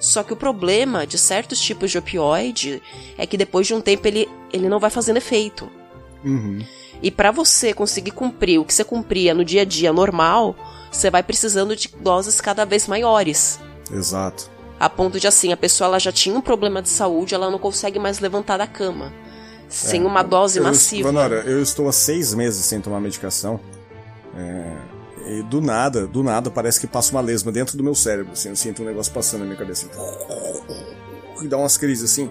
Só que o problema de certos tipos de opioide é que depois de um tempo ele, ele não vai fazendo efeito. Uhum. E para você conseguir cumprir o que você cumpria no dia a dia normal, você vai precisando de doses cada vez maiores. Exato. A ponto de assim, a pessoa ela já tinha um problema de saúde, ela não consegue mais levantar da cama. Sem uma dose É, Eu- massiva. Vanora, eu estou há seis meses sem tomar medicação. É, e do nada, do nada, parece que passa uma lesma dentro do meu cérebro. Assim, eu sinto um negócio passando na minha cabeça. Assim, e dá umas crises assim.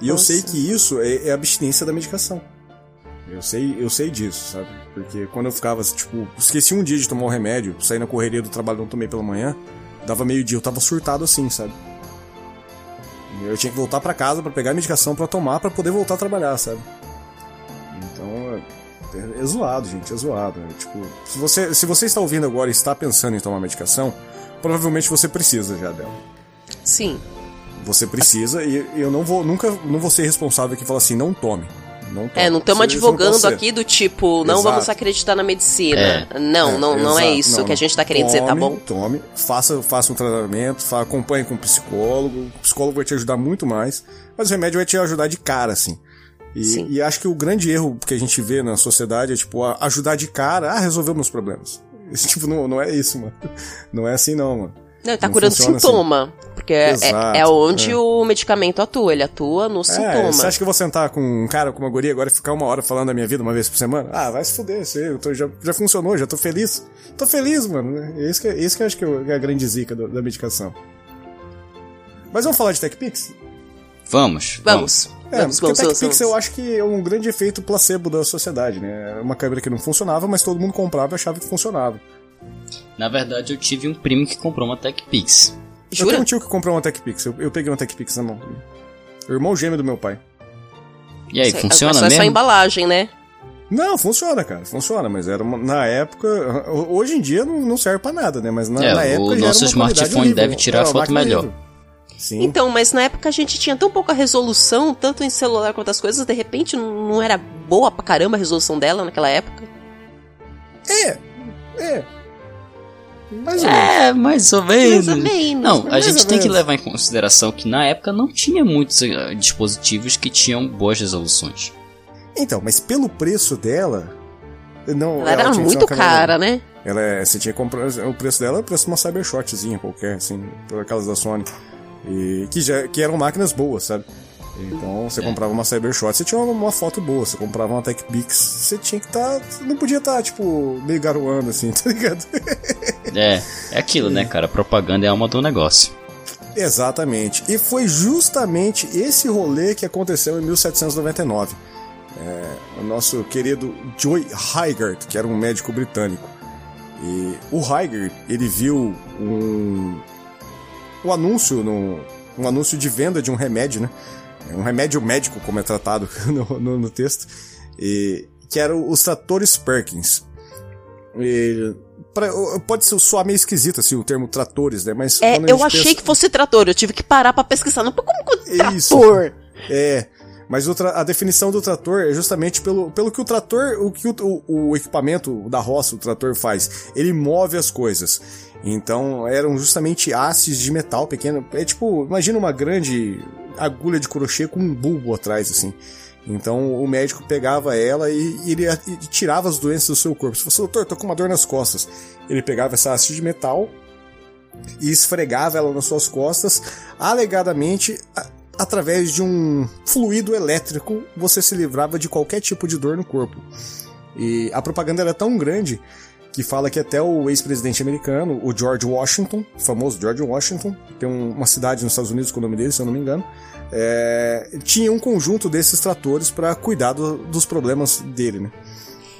E eu Nossa. sei que isso é, é abstinência da medicação. Eu sei, eu sei disso, sabe? Porque quando eu ficava, tipo, esqueci um dia de tomar o remédio, saí na correria do trabalho, não tomei pela manhã, dava meio-dia, eu tava surtado assim, sabe? Eu tinha que voltar pra casa pra pegar a medicação pra tomar pra poder voltar a trabalhar, sabe? Então, é, é zoado, gente, é zoado. É, tipo, se você, se você está ouvindo agora e está pensando em tomar medicação, provavelmente você precisa já dela. Sim. Você precisa e eu não vou nunca não vou ser responsável que fala assim, não tome. Não tome. É, não estamos advogando aqui do tipo, não Exato. vamos acreditar na medicina. É. Não, não, não é isso Não, que a gente tá querendo dizer, tá Tome, bom? Tome, faça, faça um tratamento, fa, acompanhe com um psicólogo. O psicólogo vai te ajudar muito mais, mas o remédio vai te ajudar de cara, assim. E, e acho que o grande erro que a gente vê na sociedade é, tipo, a- ajudar de cara, ah, resolveu meus problemas. Esse tipo, não, não é isso, mano. Não é assim, não, mano. Não, ele tá Não curando funciona sintoma. Porque é, Exato, é onde é. o medicamento atua, ele atua no É, sintoma. você acha que eu vou sentar com um cara, com uma guria agora e ficar uma hora falando da minha vida uma vez por semana? Ah, vai se fuder, sei, eu tô- já, já funcionou, já tô feliz. Tô feliz, mano. É isso que, é isso que eu acho que é a grande zica do- da medicação. Mas vamos falar de TechPix? Vamos. Vamos. É, porque o TechPix eu acho que é um grande efeito placebo da sociedade, né? É Uma câmera que não funcionava, mas todo mundo comprava e achava que funcionava. Na verdade, eu tive um primo que comprou uma TechPix. Eu Jura? tenho um tio que comprou uma TechPix, eu, eu peguei uma TechPix na mão. O irmão gêmeo do meu pai. E aí, Isso é- funciona é só, é só a mesmo? embalagem, né? Não, funciona, cara, funciona, mas era uma- na época. Hoje em dia não, não serve pra nada, né? Mas na, É, na o época. já era nosso smartphone horrível. deve tirar Era uma foto melhor. horrível. Sim. Então, mas na época a gente tinha tão pouca resolução, tanto em celular quanto as coisas, de repente não era boa pra caramba a resolução dela naquela época. É, é. Mais ou menos. É, mais ou menos. Mais ou menos. Não, a gente tem que menos. levar em consideração que na época não tinha muitos eh, dispositivos que tinham boas resoluções. Então, mas pelo preço dela. Não, Ela era que ser muito cara, né? Ela é, você tinha que comprar. O preço dela é o preço de uma Cybershotzinha qualquer, assim, por aquelas da Sony. E que, já, que eram máquinas boas, sabe? Então você comprava uma Cybershot, você tinha uma, uma foto boa. Você comprava uma TechPix, você tinha que estar. você não podia estar, tipo, meio garoando, assim, tá ligado? É, é aquilo, né, cara? Propaganda é a alma do negócio. Exatamente. E foi justamente esse rolê que aconteceu em 1799. É, o nosso querido Joy Hygert, que era um médico britânico. E o Hygert, ele viu um, um anúncio, no, um anúncio de venda de um remédio, né? É Um remédio médico, como é tratado no, no- no texto, e, que era os tratores Perkins. E, pra- pode ser soar meio esquisito assim o termo tratores, né? Mas É, eu achei pensa- que fosse trator, eu tive que parar pra pesquisar. Não, como que Isso. trator? É, mas o a definição do trator é justamente pelo, pelo que o trator, o que o, o- o equipamento da roça, o trator faz. Ele move as coisas. Então eram justamente hastes de metal pequeno. É tipo, imagina uma grande agulha de crochê com um bulbo atrás, assim. Então o médico pegava ela e, e ele e tirava as doenças do seu corpo. Se fosse, doutor, tô com uma dor nas costas. Ele pegava essa haste de metal e esfregava ela nas suas costas, alegadamente a- através de um fluido elétrico, você se livrava de qualquer tipo de dor no corpo. E a propaganda era tão grande que fala que até o ex-presidente americano, o George Washington, o famoso George Washington, tem um- uma cidade nos Estados Unidos com o nome dele, se eu não me engano, é, tinha um conjunto desses tratores para cuidar do- dos problemas dele, né?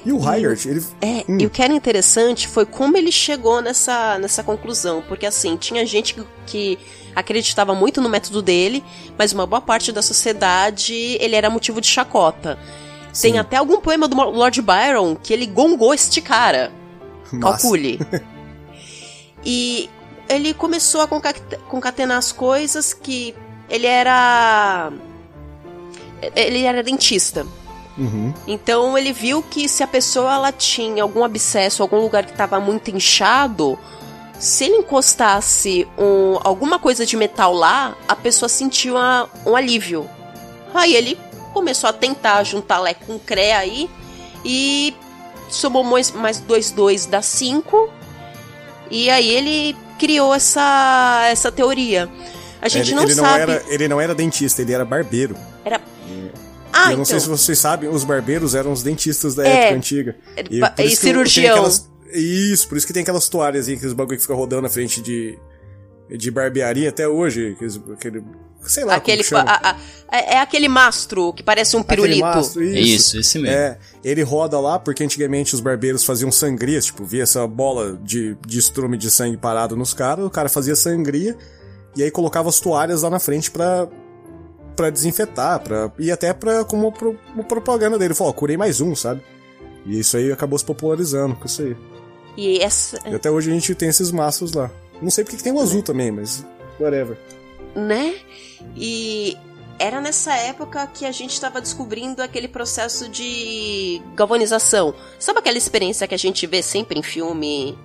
E o Hygart, ele. É, Hum. e o que era interessante foi como ele chegou nessa, nessa conclusão. Porque, assim, tinha gente que, que acreditava muito no método dele, mas uma boa parte da sociedade ele era motivo de chacota. Tem até algum poema do Lord Byron que ele gongou este cara. Massa. Calcule. e ele começou a concate- concatenar as coisas que ele era. Ele era dentista. Uhum. Então ele viu que se a pessoa ela tinha algum abscesso, algum lugar que estava muito inchado, se ele encostasse um- alguma coisa de metal lá, a pessoa sentia uma- um alívio. Aí ele começou a tentar juntar Lé com Cré aí e somou mais, mais dois dois dá cinco e aí ele criou essa essa teoria. A gente ele, não ele sabe. era, ele não era dentista, ele era barbeiro. Ah, eu não sei se então. vocês sabem, os barbeiros eram os dentistas da É. época antiga. por e isso tem cirurgião. aquelas- Isso, por isso que tem aquelas toalhas aí, aqueles bagulho que fica rodando na frente de, de barbearia até hoje. Aqueles, aquele, sei lá Aquele, como que chama. a- a- é é aquele mastro que parece um pirulito. mastro, Isso, esse mesmo. É, ele roda lá porque antigamente os barbeiros faziam sangrias, tipo, via essa bola de, de estrume de sangue parado nos caras, o cara fazia sangria e aí colocava as toalhas lá na frente pra, pra desinfetar, pra, e até pra, como pro, uma propaganda dele. Falou, curei mais um, sabe? E isso aí acabou se popularizando com isso aí. E essa, E até hoje a gente tem esses maços lá. Não sei porque que tem o azul também, mas whatever. né? E era nessa época que a gente estava descobrindo aquele processo de galvanização. Sabe aquela experiência que a gente vê sempre em filme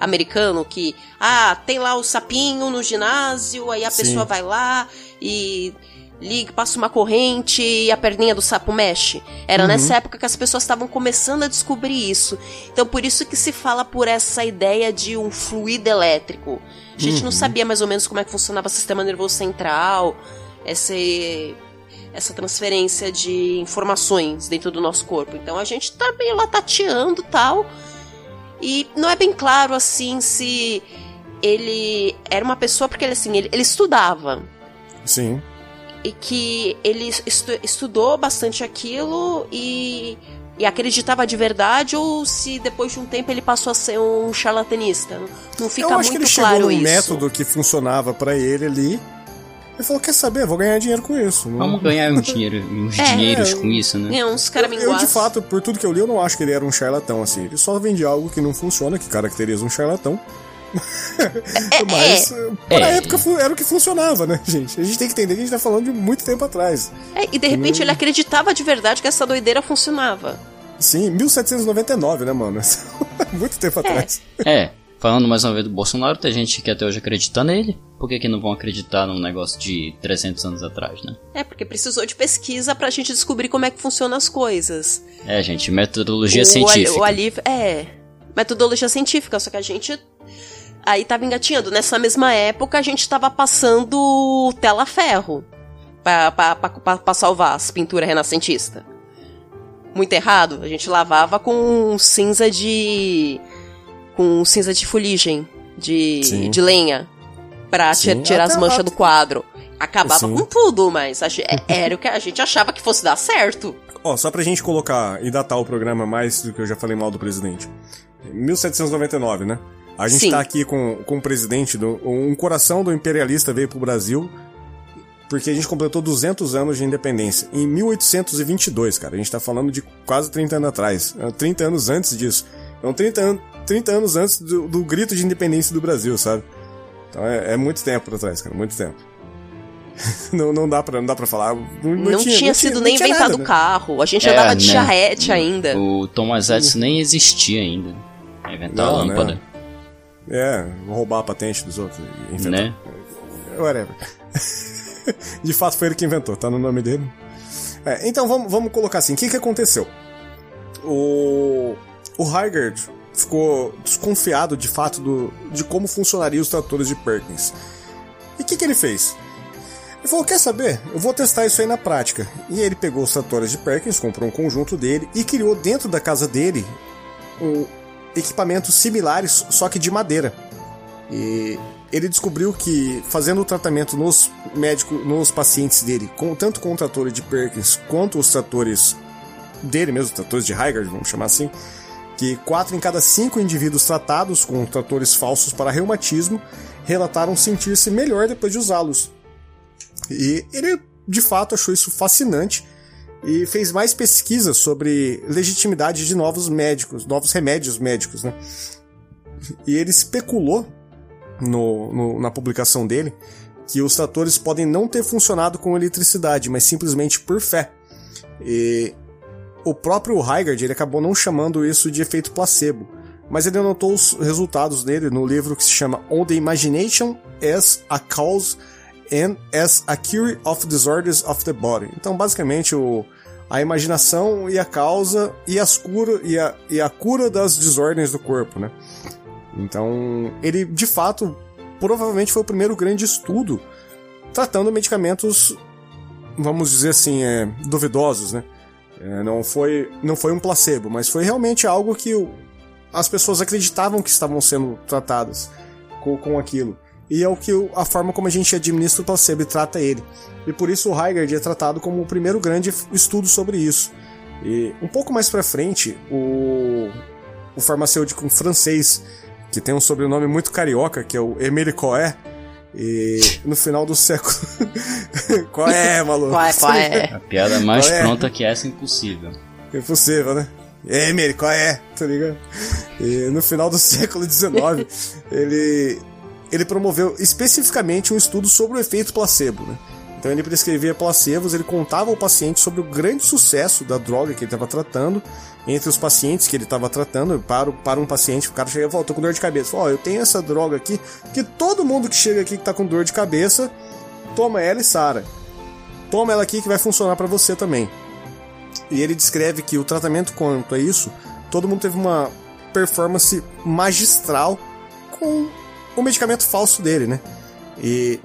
americano que ah, tem lá o sapinho no ginásio, aí a Sim. pessoa vai lá e liga, passa uma corrente e a perninha do sapo mexe. Era Uhum. nessa época que as pessoas estavam começando a descobrir isso. Então por isso que se fala por essa ideia de um fluido elétrico. A gente Uhum. não sabia mais ou menos como é que funcionava o sistema nervoso central, essa essa transferência de informações dentro do nosso corpo. Então a gente tá meio lá tateando tal. E não é bem claro assim se ele era uma pessoa porque ele assim, ele, ele estudava Sim. e que ele estu- estudou bastante aquilo e, e acreditava de verdade ou se depois de um tempo ele passou a ser um charlatanista. Não, fica Eu acho muito que ele chegou claro num isso. método que funcionava pra ele ali. Ele falou, quer saber, vou ganhar dinheiro com isso. Não- Vamos ganhar um dinheiro, uns É, dinheiros eu- com isso, né? É, uns Eu, caraminguás. de fato, por tudo que eu li, eu não acho que ele era um charlatão, assim. Ele só vende algo que não funciona, que caracteriza um charlatão. Mas, eh, pra É. época, era o que funcionava, né, gente? A gente tem que entender que a gente tá falando de muito tempo atrás. É, e de repente ele acreditava de verdade que essa doideira funcionava. Sim, 1799, né, mano? muito tempo atrás. É, falando mais uma vez do Bolsonaro, tem gente que até hoje acredita nele. Por que, que não vão acreditar num negócio de 300 anos atrás, né? É, porque precisou de pesquisa pra gente descobrir como é que funcionam as coisas. É, gente, metodologia o, científica. O alívio, é, metodologia científica, só que a gente aí tava engatinhando. Nessa mesma época a gente tava passando tela ferro pra, pra, pra, pra- pra salvar as pinturas renascentistas. Muito errado, a gente lavava com cinza de. Com cinza de fuligem, de, Sim. de lenha, pra Sim, tirar até as manchas do quadro. Acabava Sim. com tudo, mas a era o que a gente achava que fosse dar certo. Ó, só pra gente colocar e datar o programa mais do que eu já falei mal do presidente. 1799, né? A gente Sim. tá aqui com, com o presidente, do, um coração do imperialista veio pro Brasil, porque a gente completou 200 anos de independência. Em 1822, cara. A gente tá falando de quase 30 anos atrás. É, 30 anos antes disso. Então, 30, an 30 anos antes do, do grito de independência do Brasil, sabe? Então, é, é muito tempo pra trás, cara. Muito tempo. não, não, dá pra, não dá pra falar. Não, Não, tinha, sido não nem tinha inventado nada, o né? carro. A gente É, andava de né? charrete ainda. O Thomas Edison nem existia ainda. Inventar a Não, lâmpada, né? É, roubar a patente dos outros. inventar. né? Whatever. De fato foi ele que inventou, tá no nome dele. É, então vamos, vamos colocar assim, o que, que aconteceu? O, o Hygert ficou desconfiado de fato do, de como funcionariam os tratores de Perkins. E o que, que ele fez? Ele falou, quer saber? Eu vou testar isso aí na prática. E ele pegou os tratores de Perkins, comprou um conjunto dele e criou dentro da casa dele um, equipamentos similares, só que de madeira. E ele descobriu que fazendo o tratamento nos médicos, nos pacientes dele, com, tanto com o trator de Perkins quanto os tratores dele mesmo, tratores de Heigard, vamos chamar assim, que quatro em cada cinco indivíduos tratados com tratores falsos para reumatismo relataram sentir-se melhor depois de usá-los. E ele, de fato, achou isso fascinante e fez mais pesquisas sobre legitimidade de novos médicos, novos remédios médicos, né? E ele especulou no, no, na publicação dele que os tratores podem não ter funcionado com eletricidade, mas simplesmente por fé. E o próprio Heigard ele acabou não chamando isso de efeito placebo, mas ele anotou os resultados dele no livro que se chama On the Imagination as a Cause and as a Cure of Disorders of the Body. Então, basicamente, o, a imaginação e a causa e, as cura, e, a, e a cura das desordens do corpo, né? Então, ele de fato provavelmente foi o primeiro grande estudo tratando medicamentos, vamos dizer assim, é, duvidosos, né? É, não, foi, não foi um placebo, mas foi realmente algo que o, as pessoas acreditavam que estavam sendo tratadas com, com aquilo. E é o que a forma como a gente administra o placebo e trata ele. E por isso o Heigard é tratado como o primeiro grande estudo sobre isso. E um pouco mais para frente, o, o farmacêutico francês que tem um sobrenome muito carioca, que é o Emile Coé. E no final do século. qual é, maluco? Qual é, qual é? A piada mais qual é? pronta é? que essa é impossível. Impossível, né? Emile, qual é? Tá ligado? E no final do século XIX, ele, ele promoveu especificamente um estudo sobre o efeito placebo, né? Então ele prescrevia placebos, ele contava ao paciente sobre o grande sucesso da droga que ele estava tratando entre os pacientes que ele estava tratando. Para, para um paciente, o cara chega e tô com dor de cabeça. Ó, oh, eu tenho essa droga aqui que todo mundo que chega aqui que tá com dor de cabeça toma ela e sara. Toma ela aqui que vai funcionar para você também. E ele descreve que o tratamento quanto a isso, todo mundo teve uma performance magistral com o medicamento falso dele, né? E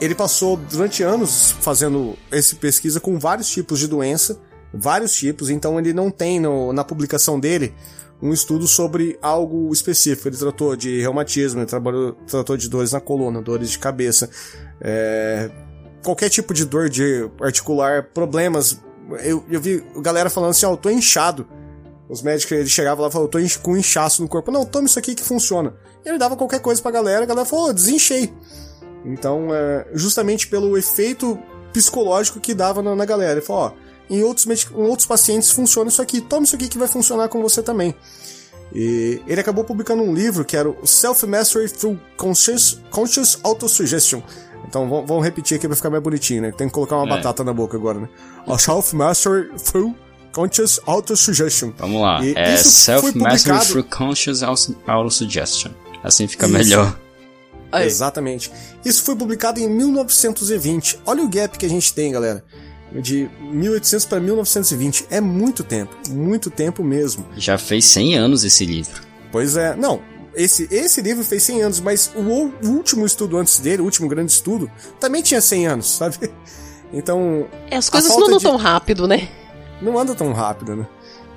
ele passou durante anos fazendo essa pesquisa com vários tipos de doença, vários tipos, então ele não tem no, na publicação dele um estudo sobre algo específico. Ele tratou de reumatismo, ele trabalhou, tratou de dores na coluna, dores de cabeça, é, qualquer tipo de dor de articular, problemas. Eu, eu vi galera falando assim: Ó, oh, eu tô inchado. Os médicos ele chegava lá e falou: eu tô com inchaço no corpo. Não, toma isso aqui que funciona. Ele dava qualquer coisa pra galera, a galera falou: oh, desinchei. Então, é, justamente pelo efeito psicológico que dava na, na galera. Ele falou, ó, em outros, em outros pacientes funciona isso aqui, toma isso aqui que vai funcionar com você também. E ele acabou publicando um livro que era o Self-Mastery Through Conscious, Conscious Autosuggestion. Então vamos repetir aqui pra ficar mais bonitinho, né? Tem que colocar uma é. batata na boca agora, né? O Self-Mastery Through Conscious Autosuggestion. Vamos lá. E é Self-Mastery Through Conscious Autosuggestion. Assim fica isso. melhor. Aí. Exatamente. Isso foi publicado em 1920. Olha o gap que a gente tem, galera. De 1800 para 1920. É muito tempo. Muito tempo mesmo. Já fez 100 anos esse livro. Pois é. Não, esse, esse livro fez 100 anos, mas o, o, último estudo antes dele, o último grande estudo, também tinha 100 anos, sabe? Então. É, as coisas não andam de... tão rápido, né? Não anda tão rápido, né?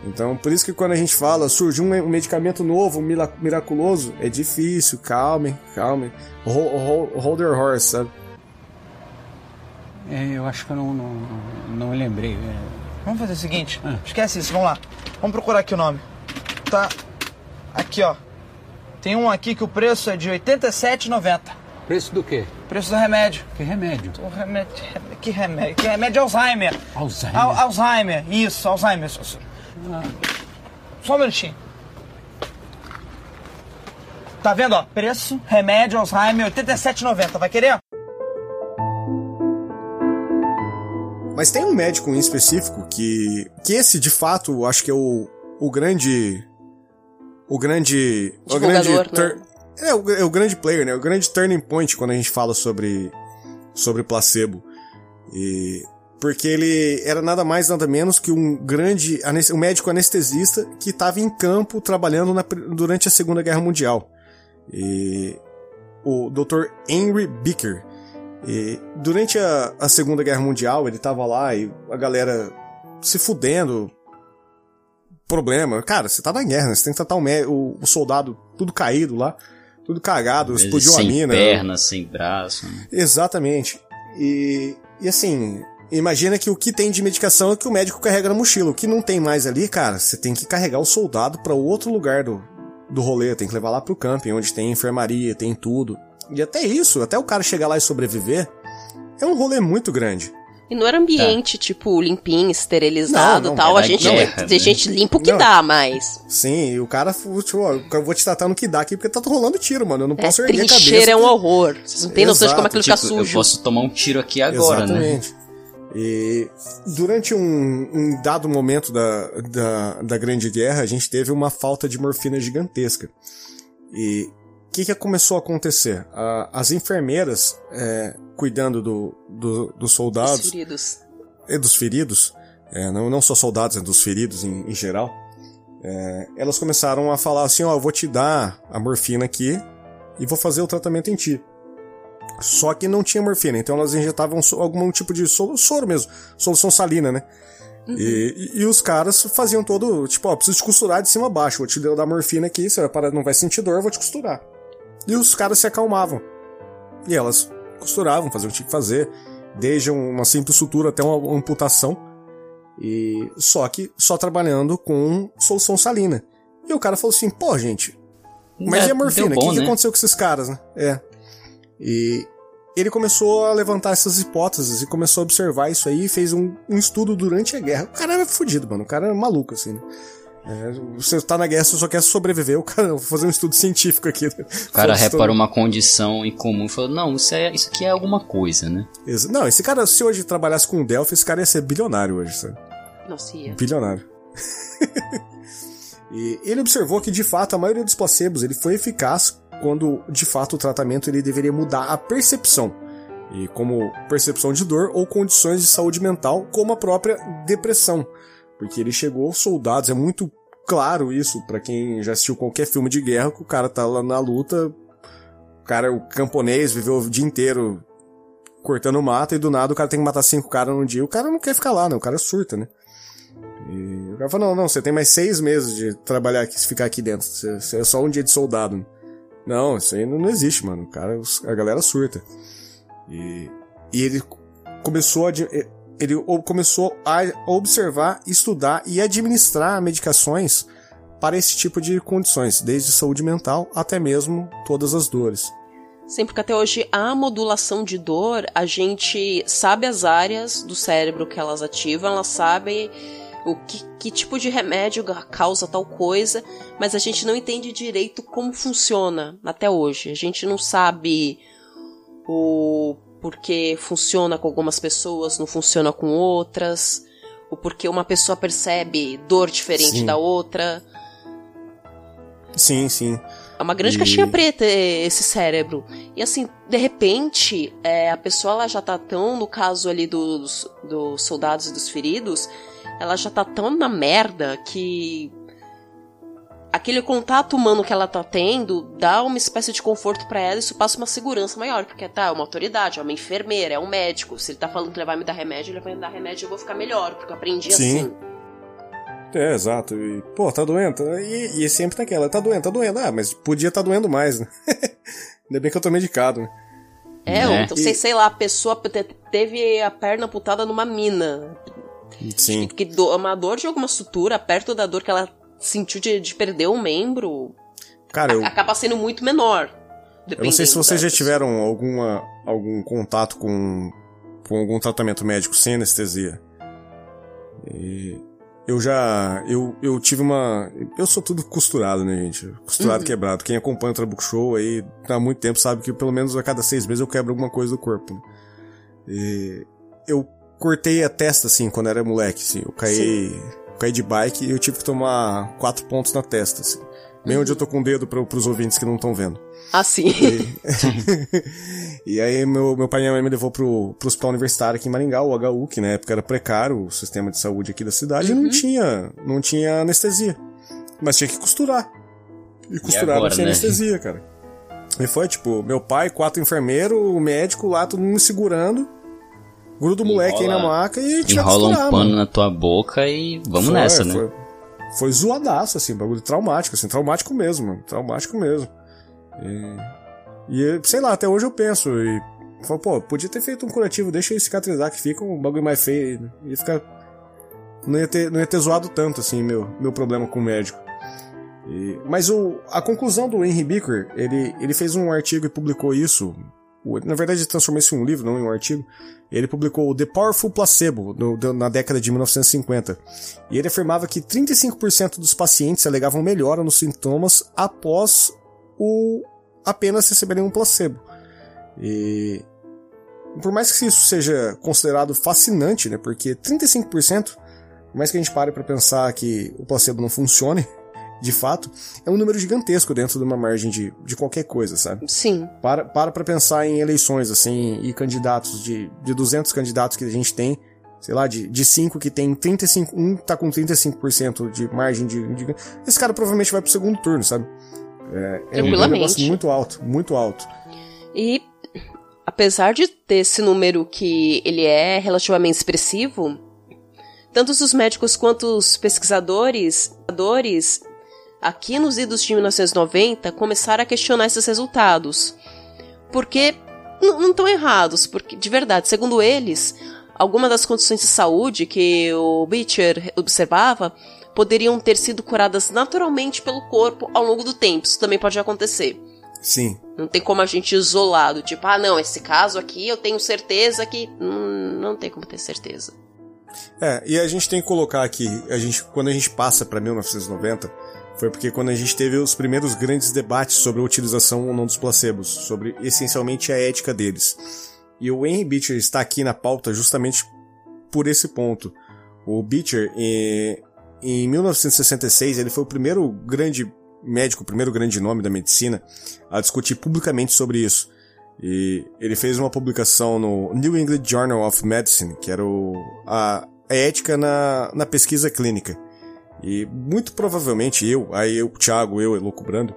Então, por isso que quando a gente fala surge um medicamento novo, miraculoso, é difícil, calmem, calmem. Hold, hold your horse, sabe? É, eu acho que eu não, não, não lembrei. É... Vamos fazer o seguinte, ah. esquece isso, vamos lá. Vamos procurar aqui o nome. Tá aqui, ó. Tem um aqui que o preço é de R$ 87,90. Preço do quê? Preço do remédio. Que remédio? O remédio. Que remédio? Que remédio é Alzheimer. Alzheimer. Al Alzheimer, isso, Alzheimer. Só um minutinho. Tá vendo, ó? Preço, remédio, Alzheimer, R$ 87,90. Vai querer? Mas tem um médico em específico que. que esse, de fato, acho que é o, o grande. O grande. O grande. Né? É, o, é o grande player, né? O grande turning point quando a gente fala sobre. sobre placebo. E porque ele era nada mais nada menos que um grande um médico anestesista que estava em campo trabalhando na, durante a Segunda Guerra Mundial. E o Dr. Henry Bicker. E durante a, a Segunda Guerra Mundial ele estava lá e a galera se fudendo. Problema. Cara, você tá na guerra, né? Você tem que tratar o, o, o soldado tudo caído lá, tudo cagado, explodiu a mina. Sem perna, sem braço. Né? Exatamente. E, e assim, imagina que o que tem de medicação é que o médico carrega na mochila. O que não tem mais ali, cara, você tem que carregar o soldado para outro lugar do, do rolê, tem que levar lá pro camping, onde tem enfermaria, tem tudo. E até isso, até o cara chegar lá e sobreviver, é um rolê muito grande. E não era ambiente, tipo, limpinho, esterilizado Não, não, tal. A era gente, guerra, a né? gente limpa o que Não. dá, mas. Sim, e o cara, tipo, ó, eu vou te tratar no que dá aqui porque tá rolando tiro, mano. Eu não É, posso erguer a cabeça. trincheira é um que- horror. Vocês não têm noção de como aquilo Tipo, fica eu sujo. posso tomar um tiro aqui agora, né? E durante um, um dado momento da, da, da Grande Guerra, a gente teve uma falta de morfina gigantesca. E o que, que começou a acontecer? A- as enfermeiras, é, cuidando do, do- dos Os soldados feridos. e dos feridos, é, não, não só soldados, é dos feridos em, em geral, é, elas começaram a falar assim, ó, eu vou te dar a morfina aqui e vou fazer o tratamento em ti. Só que não tinha morfina, então elas injetavam algum tipo de soro, soro mesmo, solução salina, né? E, e- e os caras faziam todo, tipo, ó, preciso te costurar de cima a baixo, vou te dar morfina aqui, você vai parar, não vai sentir dor, vou te costurar. E os caras se acalmavam. E elas costuravam, faziam o que tinha que fazer, desde uma simples sutura até uma amputação. E só que só trabalhando com solução salina. E o cara falou assim: pô, gente, mas É, e a morfina? O que, bom, que né? aconteceu com esses caras, né? É. E ele começou a levantar essas hipóteses e começou a observar isso aí e fez um, um estudo durante a guerra. O cara era fudido, mano. O cara era maluco, assim, né? É, você tá na guerra, você só quer sobreviver. O cara, vou fazer um estudo científico aqui. O cara repara uma condição em comum e fala, não, isso, é, isso aqui é alguma coisa, né? Não, esse cara, se hoje trabalhasse com o Delphi, esse cara ia ser bilionário hoje, sabe? Nossa, ia. Bilionário. e ele observou que, de fato, a maioria dos placebos ele foi eficaz quando, de fato, o tratamento ele deveria mudar a percepção. E como percepção de dor ou condições de saúde mental, como a própria depressão. Porque ele chegou soldados, é muito claro isso pra quem já assistiu qualquer filme de guerra, que o cara tá lá na luta, o cara, o camponês, viveu o dia inteiro cortando mato e do nada o cara tem que matar cinco caras num dia. O cara não quer ficar lá, né? O cara surta, né? E o cara fala, não, não, você tem mais seis meses de trabalhar aqui, ficar aqui dentro. Você, é só um dia de soldado. Não, isso aí não, existe, mano. O cara, a galera surta. E, e ele começou a, ele começou a observar, estudar e administrar medicações para esse tipo de condições, desde saúde mental até mesmo todas as dores. Sim, porque até hoje a modulação de dor, a gente sabe as áreas do cérebro que elas ativam, elas sabem o que, que tipo de remédio causa tal coisa, mas a gente não entende direito como funciona até hoje. A gente não sabe o porquê funciona com algumas pessoas, não funciona com outras, o porquê uma pessoa percebe dor diferente Sim. da outra. Sim, sim. É uma grande E- caixinha preta esse cérebro. E assim, de repente, é, a pessoa ela já tá tão, no caso ali dos, dos soldados e dos feridos, ela já tá tão na merda que aquele contato humano que ela tá tendo dá uma espécie de conforto pra ela e isso passa uma segurança maior, porque tá, é uma autoridade, é uma enfermeira, é um médico. Se ele tá falando que ele vai me dar remédio, ele vai me dar remédio e eu vou ficar melhor, porque eu aprendi Sim. assim. É, exato. E, pô, tá doendo. E, e sempre naquela, tá doendo, tá doendo. Ah, mas podia tá doendo mais, né? Ainda bem que eu tô medicado, né? É, ou Né? então, sei, sei lá, a pessoa te- teve a perna amputada numa mina. Sim. Que do, uma dor de alguma sutura, perto da dor que ela sentiu de, de perder um membro, Cara, eu, a- acaba sendo muito menor. eu não sei se vocês já tiveram alguma, algum contato com, com algum tratamento médico sem anestesia. E eu já. Eu, eu tive uma. Eu sou tudo costurado, né, gente? Costurado, quebrado. Quem acompanha o Trabuco Show aí há muito tempo sabe que pelo menos a cada seis meses eu quebro alguma coisa do corpo. Né? E eu cortei a testa, assim, quando era moleque, assim. Eu caí, caí de bike e eu tive que tomar quatro pontos na testa, assim. Bem onde eu tô com o dedo para pros ouvintes que não estão vendo. Ah, sim. e aí meu, meu pai e minha mãe me levou pro, pro hospital universitário aqui em Maringá, o HU, que na época era precário, o sistema de saúde aqui da cidade, e Uhum. não tinha, não tinha anestesia. Mas tinha que costurar. E costurava agora, sem né? anestesia, cara. E foi, tipo, meu pai, quatro enfermeiros, o médico lá, todo mundo me segurando. Gruda o moleque aí na Enrola- maca e vai Enrola um pano mano. na tua boca e vamos Foi, nessa, né? Foi, foi zoadaço, assim, bagulho traumático, assim, traumático mesmo, mano. Traumático mesmo. E, e, sei lá, até hoje eu penso, e Falou, pô, podia ter feito um curativo, deixa ele cicatrizar, que fica um bagulho mais feio. Ia ficar. Não ia ter, não ia ter zoado tanto, assim, meu, meu problema com o médico. E, mas o, a conclusão do Henry Beaker, ele, ele fez um artigo e publicou isso. Na verdade, transformou isso em um livro, não em um artigo. Ele publicou The Powerful Placebo no, na década de 1950. E ele afirmava que 35% dos pacientes alegavam melhora nos sintomas após o apenas receberem um placebo. E por mais que isso seja considerado fascinante, né, porque 35%, por mais que a gente pare para pensar que o placebo não funcione, de fato, é um número gigantesco dentro de uma margem de, de qualquer coisa, sabe? Sim. Para, para pra pensar em eleições, assim, e candidatos, de, de 200 candidatos que a gente tem, sei lá, de, de 5 que tem 35, um tá com 35% de margem de, de, Esse cara provavelmente vai pro segundo turno, sabe? É, é um negócio muito alto, muito alto. E apesar de ter esse número que ele é relativamente expressivo, tanto os médicos quanto os pesquisadores aqui nos idos de 1990 começaram a questionar esses resultados. Porque não estão errados, porque de verdade, segundo eles, algumas das condições de saúde que o Beecher observava poderiam ter sido curadas naturalmente pelo corpo ao longo do tempo. Isso também pode acontecer. Sim. Não tem como a gente isolado, tipo, ah, não, esse caso aqui eu tenho certeza que. Hum, não tem como ter certeza. É, e a gente tem que colocar aqui, a gente, quando a gente passa para 1990, foi porque quando a gente teve os primeiros grandes debates sobre a utilização ou não dos placebos, sobre essencialmente a ética deles. E o Henry Beecher está aqui na pauta justamente por esse ponto. O Beecher, em, em 1966, ele foi o primeiro grande médico, o primeiro grande nome da medicina, a discutir publicamente sobre isso. E ele fez uma publicação no New England Journal of Medicine, que era o, a, a ética na, na pesquisa clínica. E muito provavelmente eu, aí eu, Thiago, eu, Eloco Brando,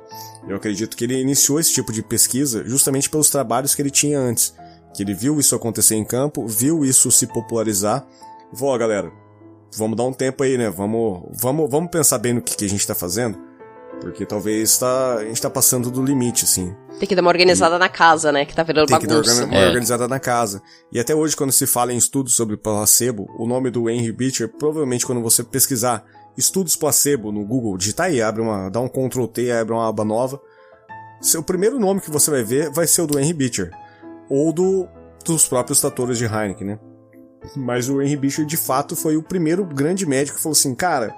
eu acredito que ele iniciou esse tipo de pesquisa justamente pelos trabalhos que ele tinha antes. Que ele viu isso acontecer em campo, viu isso se popularizar. Ó, galera, vamos dar um tempo aí, né? Vamos, vamos, vamos pensar bem no que, que a gente tá fazendo porque talvez tá, a gente tá passando do limite, assim. Tem que dar uma organizada e... na casa, né? Que tá virando Tem bagunça. Tem que dar uma é. organizada na casa. E até hoje, quando se fala em estudos sobre placebo, o nome do Henry Beecher, provavelmente quando você pesquisar estudos placebo no Google, digitar aí, abre uma, dá um Ctrl T, abre uma aba nova. Seu primeiro nome que você vai ver vai ser o do Henry Beecher. Ou do, dos próprios tratores de Heineken, né? Mas o Henry Beecher, de fato, foi o primeiro grande médico que falou assim, cara,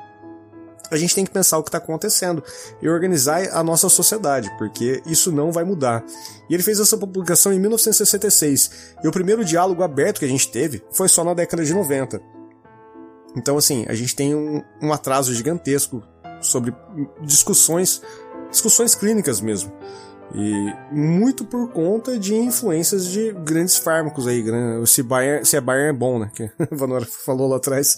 a gente tem que pensar o que está acontecendo e organizar a nossa sociedade, porque isso não vai mudar. E ele fez essa publicação em 1966, e o primeiro diálogo aberto que a gente teve foi só na década de 90. Então, assim, a gente tem um, um atraso gigantesco sobre discussões, discussões clínicas mesmo. E muito por conta de influências de grandes fármacos aí. Se, Bayern, se é Bayern é bom, né? Que a Vanora falou lá atrás.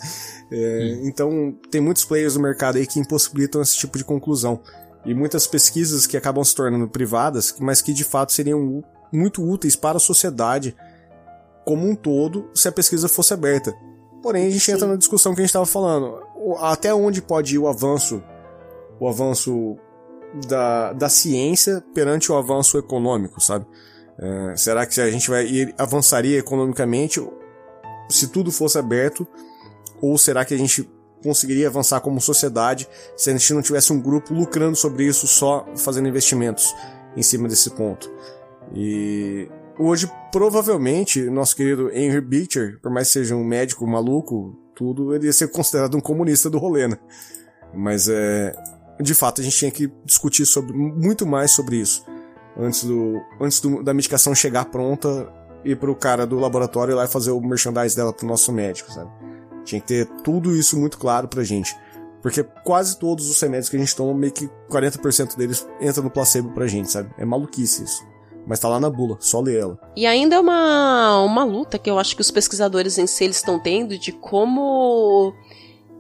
É, então, tem muitos players no mercado aí que impossibilitam esse tipo de conclusão. E muitas pesquisas que acabam se tornando privadas, mas que de fato seriam muito úteis para a sociedade como um todo se a pesquisa fosse aberta. Porém, a gente Sim. entra na discussão que a gente estava falando. Até onde pode ir o avanço, o avanço da, da ciência perante o avanço econômico, sabe? É, será que a gente vai ir, avançaria economicamente se tudo fosse aberto? Ou será que a gente conseguiria avançar como sociedade se a gente não tivesse um grupo lucrando sobre isso só fazendo investimentos em cima desse ponto? E hoje, provavelmente, nosso querido Henry Beecher, por mais que seja um médico maluco, tudo, ele ia ser considerado um comunista do rolê, né? Mas é, de fato a gente tinha que discutir sobre, muito mais sobre isso antes, do, antes do, da medicação chegar pronta e pro cara do laboratório ir lá fazer o merchandise dela pro nosso médico, sabe? Tinha que ter tudo isso muito claro pra gente. Porque quase todos os remédios que a gente toma, meio que 40% deles entra no placebo pra gente, sabe? É maluquice isso. Mas tá lá na bula, só lê ela. E ainda é uma, uma luta que eu acho que os pesquisadores em si eles estão tendo de como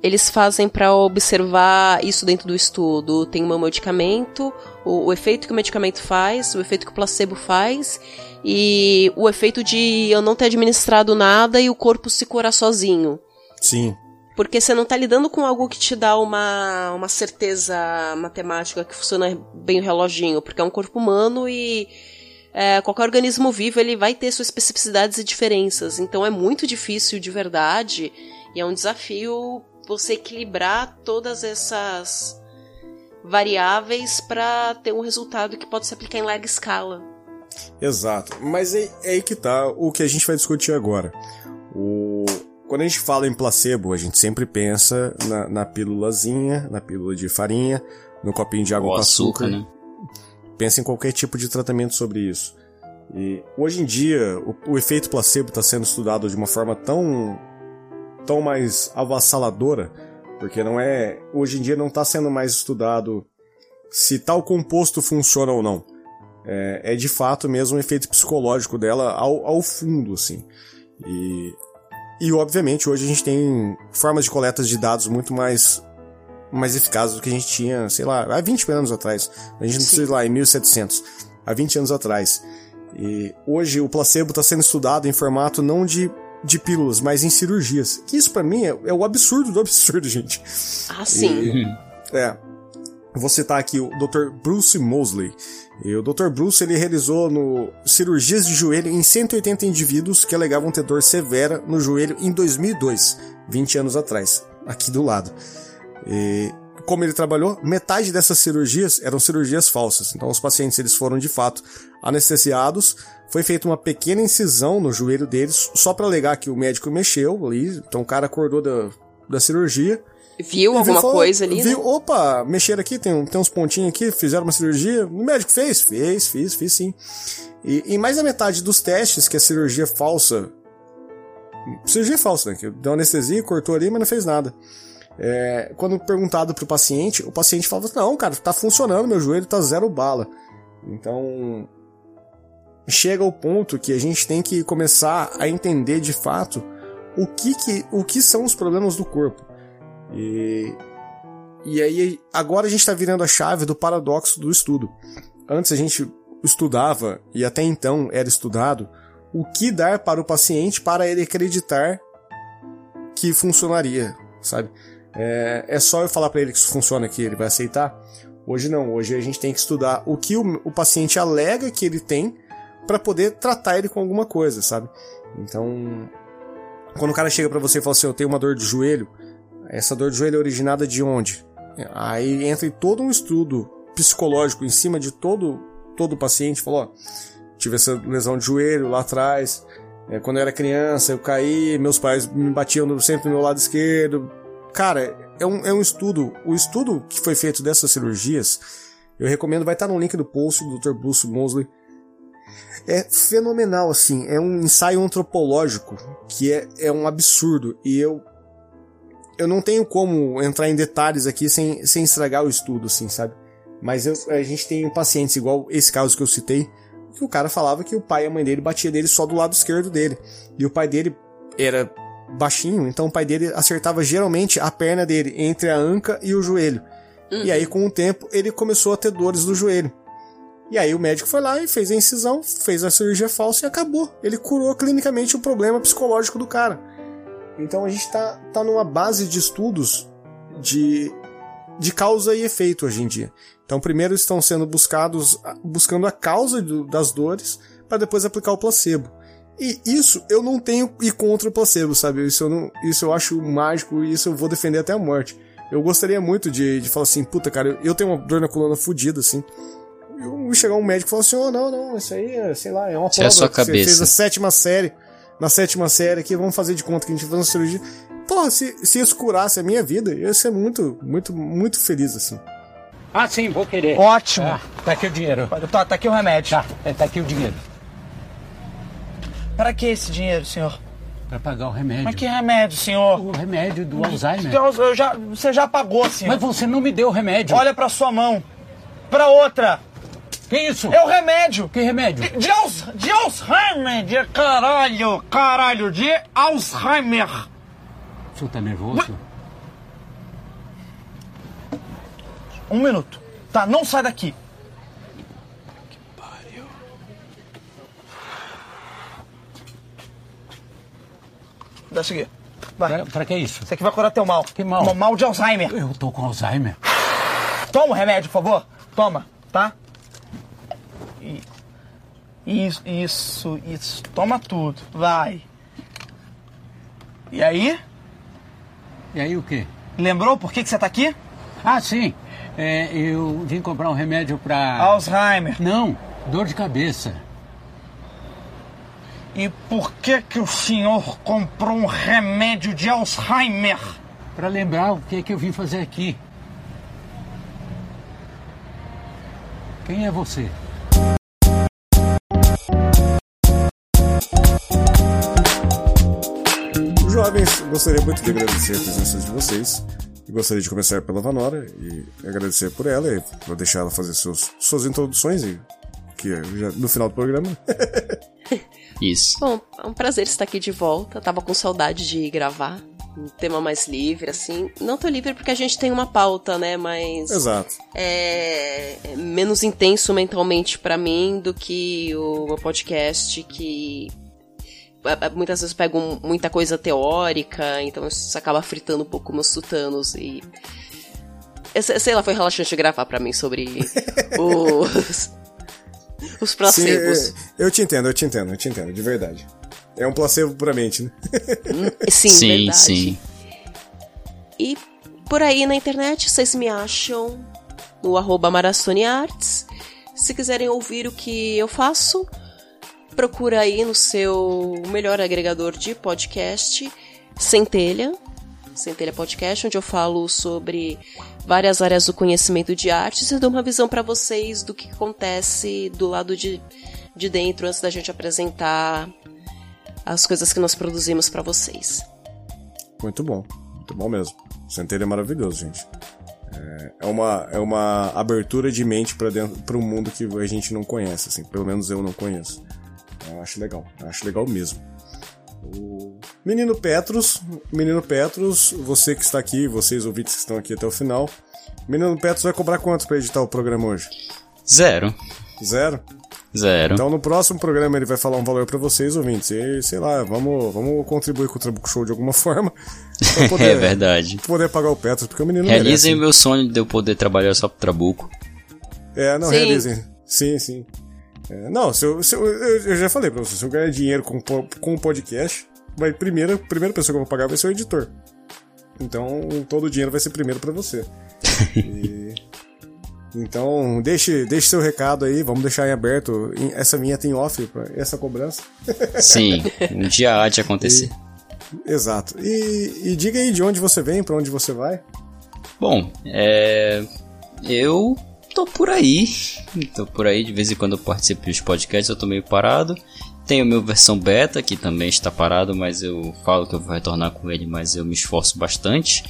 eles fazem para observar isso dentro do estudo. Tem um medicamento, o, o, efeito que o medicamento faz, o efeito que o placebo faz e o efeito de eu não ter administrado nada e o corpo se curar sozinho. Sim. Porque você não tá lidando com algo que te dá uma, uma certeza matemática que funciona bem o reloginho, porque é um corpo humano e é, qualquer organismo vivo ele vai ter suas especificidades e diferenças. Então é muito difícil de verdade e é um desafio você equilibrar todas essas variáveis para ter um resultado que pode se aplicar em larga escala. Exato. Mas é, é aí que tá o que a gente vai discutir agora. O... Quando a gente fala em placebo, a gente sempre pensa na, na pílulazinha, na pílula de farinha, no copinho de água Ou com açúcar, açúcar. né? Pensa em qualquer tipo de tratamento sobre isso. E hoje em dia, o, o efeito placebo está sendo estudado de uma forma tão, tão mais avassaladora, porque não é, hoje em dia não está sendo mais estudado se tal composto funciona ou não. É, é de fato mesmo um efeito psicológico dela ao, ao fundo, assim. E, e obviamente hoje a gente tem formas de coletas de dados muito mais mais eficazes do que a gente tinha, sei lá, há 20 anos atrás. A gente não precisa ir lá em 1700, há 20 anos atrás. E hoje o placebo está sendo estudado em formato não de, de pílulas, mas em cirurgias. Que isso para mim é, é o absurdo do absurdo, gente. Ah, sim. É. Vou citar aqui o Dr. Bruce Mosley. E o Dr. Bruce ele realizou no cirurgias de joelho em 180 indivíduos que alegavam ter dor severa no joelho em 2002, 20 anos atrás, aqui do lado. E como ele trabalhou, metade dessas cirurgias eram cirurgias falsas. Então os pacientes eles foram de fato anestesiados, foi feita uma pequena incisão no joelho deles só para alegar que o médico mexeu ali. Então o cara acordou da, da cirurgia Viu e alguma falou- coisa ali, Viu, né? opa, mexeram aqui, tem, tem uns pontinhos aqui, fizeram uma cirurgia. O médico fez? Fez, fiz, fiz sim. E, e mais da metade dos testes que a cirurgia falsa. Cirurgia falsa, né? Que deu anestesia, cortou ali, mas não fez nada. É, quando perguntado pro paciente, o paciente falava: Não, cara, tá funcionando, meu joelho tá zero bala. Então. Chega ao ponto que a gente tem que começar a entender de fato o que, que, o que são os problemas do corpo. E, e aí, agora a gente está virando a chave do paradoxo do estudo. Antes a gente estudava, e até então era estudado, o que dar para o paciente para ele acreditar que funcionaria, sabe? É, é só eu falar para ele que isso funciona que ele vai aceitar? Hoje não, hoje a gente tem que estudar o que o, o paciente alega que ele tem para poder tratar ele com alguma coisa, sabe? Então, quando o cara chega para você e fala assim, eu tenho uma dor de joelho, essa dor de joelho é originada de onde? Aí entra todo um estudo psicológico em cima de todo todo paciente, falou, ó, tive essa lesão de joelho lá atrás, é, quando eu era criança eu caí, meus pais me batiam sempre no meu lado esquerdo. Cara, é um, é um estudo, o estudo que foi feito dessas cirurgias, eu recomendo, vai estar no link do post do Dr. Bruce Mosley, é fenomenal, assim, é um ensaio antropológico que é, é um absurdo, e eu eu não tenho como entrar em detalhes aqui sem, sem estragar o estudo, assim, sabe? Mas eu- a gente tem pacientes, igual esse caso que eu citei, que o cara falava que o pai e a mãe dele batia nele só do lado esquerdo dele. E o pai dele era baixinho, então o pai dele acertava geralmente a perna dele entre a anca e o joelho. E aí, com o tempo, ele começou a ter dores do joelho. E aí o médico foi lá e fez a incisão, fez a cirurgia falsa e acabou. Ele curou clinicamente o problema psicológico do cara. Então a gente tá, tá numa base de estudos de, de causa e efeito hoje em dia. Então primeiro estão sendo buscados, buscando a causa do- das dores, para depois aplicar o placebo. E isso eu não tenho ir contra o placebo, sabe? Isso eu, não, isso eu acho mágico e isso eu vou defender até a morte. Eu gostaria muito de, de falar assim, puta, cara, eu, eu tenho uma dor na coluna fodida, assim. Eu chegar um médico e falar assim, oh, não, não, isso aí é, sei lá, é uma Isso é sua que você cabeça. fez a sétima série. Na sétima série aqui, vamos fazer de conta que a gente vai fazer uma cirurgia. Porra, se, se isso curasse a minha vida, eu ia ser muito, muito, muito feliz, assim. Ah, sim, vou querer. Ótimo. Ah, tá aqui o dinheiro. Tá, tá aqui o remédio. Tá, é, tá aqui o dinheiro. Para que esse dinheiro, senhor? Pra pagar o remédio. Mas que remédio, senhor? O remédio do Alzheimer. Eu, eu já, você já pagou, senhor. Mas você não me deu o remédio. Olha pra sua mão. Pra outra. Que isso? É o remédio. Que remédio? De, Alz, de Alzheimer. De caralho. Caralho. De Alzheimer. O senhor tá nervoso? Um minuto. Tá, não sai daqui. Dá seguir. Vai. Pra, pra que isso? Isso aqui vai curar teu mal. Que mal? Mal, mal de Alzheimer. Eu tô com Alzheimer. Toma o remédio, por favor. Toma, tá? Isso, isso, isso. Toma tudo. Vai. E aí? E aí o quê? Lembrou por que, que você tá aqui? Ah, sim. É, eu vim comprar um remédio pra. Alzheimer. Não, dor de cabeça. E por que que o senhor comprou um remédio de Alzheimer? Pra lembrar o que é que eu vim fazer aqui. Quem é você? Jovens, gostaria muito de agradecer a presença de vocês. E gostaria de começar pela Vanora e agradecer por ela e vou deixar ela fazer seus, suas introduções e que é já no final do programa. Isso. Bom, é um prazer estar aqui de volta. Tava com saudade de gravar um tema mais livre, assim. Não tô livre porque a gente tem uma pauta, né? Mas Exato. é é menos intenso mentalmente pra mim do que o meu podcast que é, muitas vezes eu pego muita coisa teórica, então isso acaba fritando um pouco meus sutanos e sei sei lá, foi relaxante gravar pra mim sobre os os Sim, placebos. é, eu te entendo, eu te entendo, eu te entendo, de verdade. É um placebo puramente, né? Sim, sim, verdade. sim. E por aí na internet vocês me acham no arroba Marathoniarts. Se quiserem ouvir o que eu faço, procura aí no seu melhor agregador de podcast, Centelha. Centelha Podcast, onde eu falo sobre várias áreas do conhecimento de artes e dou uma visão para vocês do que acontece do lado de, de dentro antes da gente apresentar as coisas que nós produzimos para vocês. Muito bom, muito bom mesmo. Centelha é maravilhoso, gente. É- É uma, é uma abertura de mente pra dentro para um mundo que a gente não conhece, assim. Pelo menos eu não conheço. Eu acho legal, eu acho legal mesmo. O Menino Petros, Menino Petros, você que está aqui, vocês ouvintes que estão aqui até o final. Menino Petros vai cobrar quanto pra editar o programa hoje? Zero. Zero? Zero. Então no próximo programa ele vai falar um valor pra vocês, ouvintes. E sei lá, vamos, vamos contribuir com o Trabuco Show de alguma forma. Poder, é verdade. poder pagar o Petros, porque o menino Realizem merece. meu sonho de eu poder trabalhar só pro Trabuco. É, não, Sim. realizem. Sim, sim. É, não, se eu, se eu, eu, já falei pra você, se eu ganhar dinheiro com, com o podcast, vai, primeiro, a primeira pessoa que eu vou pagar vai ser o editor. Então, todo o dinheiro vai ser primeiro pra você. E- então, deixe, deixe seu recado aí, vamos deixar em aberto. Essa vinheta em off, pra essa cobrança. Sim, um dia há de acontecer. Exato. E, e diga aí de onde você vem, pra onde você vai. Bom, é. Eu tô por aí. Tô por aí, de vez em quando eu participo dos podcasts, eu tô meio parado. Tenho meu versão beta, que também está parado, mas eu falo que eu vou retornar com ele, mas eu me esforço bastante.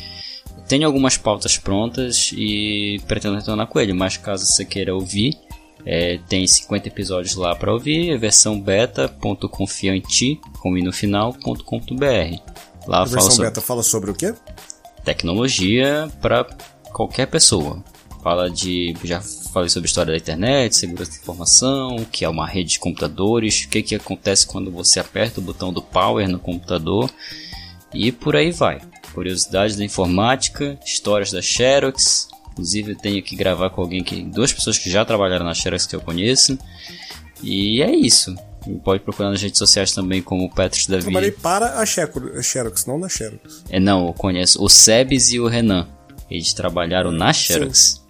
Tenho algumas pautas prontas e pretendo retornar com ele, mas caso você queira ouvir, é, tem 50 episódios lá para ouvir, é versão beta.confiante, com i no final.com.br. Lá A eu falo versão sobre beta fala sobre o quê? tecnologia para qualquer pessoa. Fala de. Já falei sobre a história da internet, segurança da informação, que é uma rede de computadores, o que, que acontece quando você aperta o botão do power no computador e por aí vai. Curiosidades da informática, histórias da Xerox. Inclusive eu tenho que gravar com alguém que. duas pessoas que já trabalharam na Xerox que eu conheço. E é isso. Pode procurar nas redes sociais também como Petros Davi. Trabalhei para a Xerox, não na Xerox. É, não, eu conheço o Sebes e o Renan. Eles trabalharam na Xerox.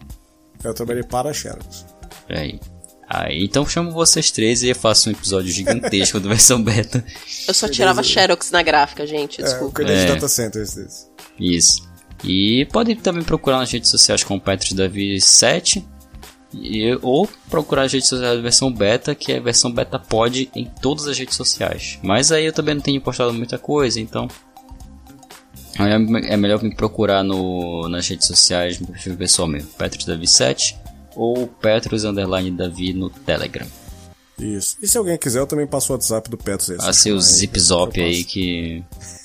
Eu trabalhei para a Xerox. Aí. Aí, então chamo vocês três e eu faço um episódio gigantesco do versão beta. Eu só tirava Xerox na gráfica, gente, É, eu desculpa. cuidei de É. data centers desse. Isso. E podem também procurar nas redes sociais com Petros Davi 7. E, ou procurar as redes sociais da versão beta, que é a versão beta pod em todas as redes sociais. Mas aí eu também não tenho postado muita coisa, então. É, é melhor me procurar no, nas redes sociais, no perfil pessoal mesmo, Petros Davi 7 ou Petros Underline Davi no Telegram. Isso. E se alguém quiser, eu também passo o WhatsApp do Petros aí. Ah, se seu chamar aí, zip eu zop passo. aí que.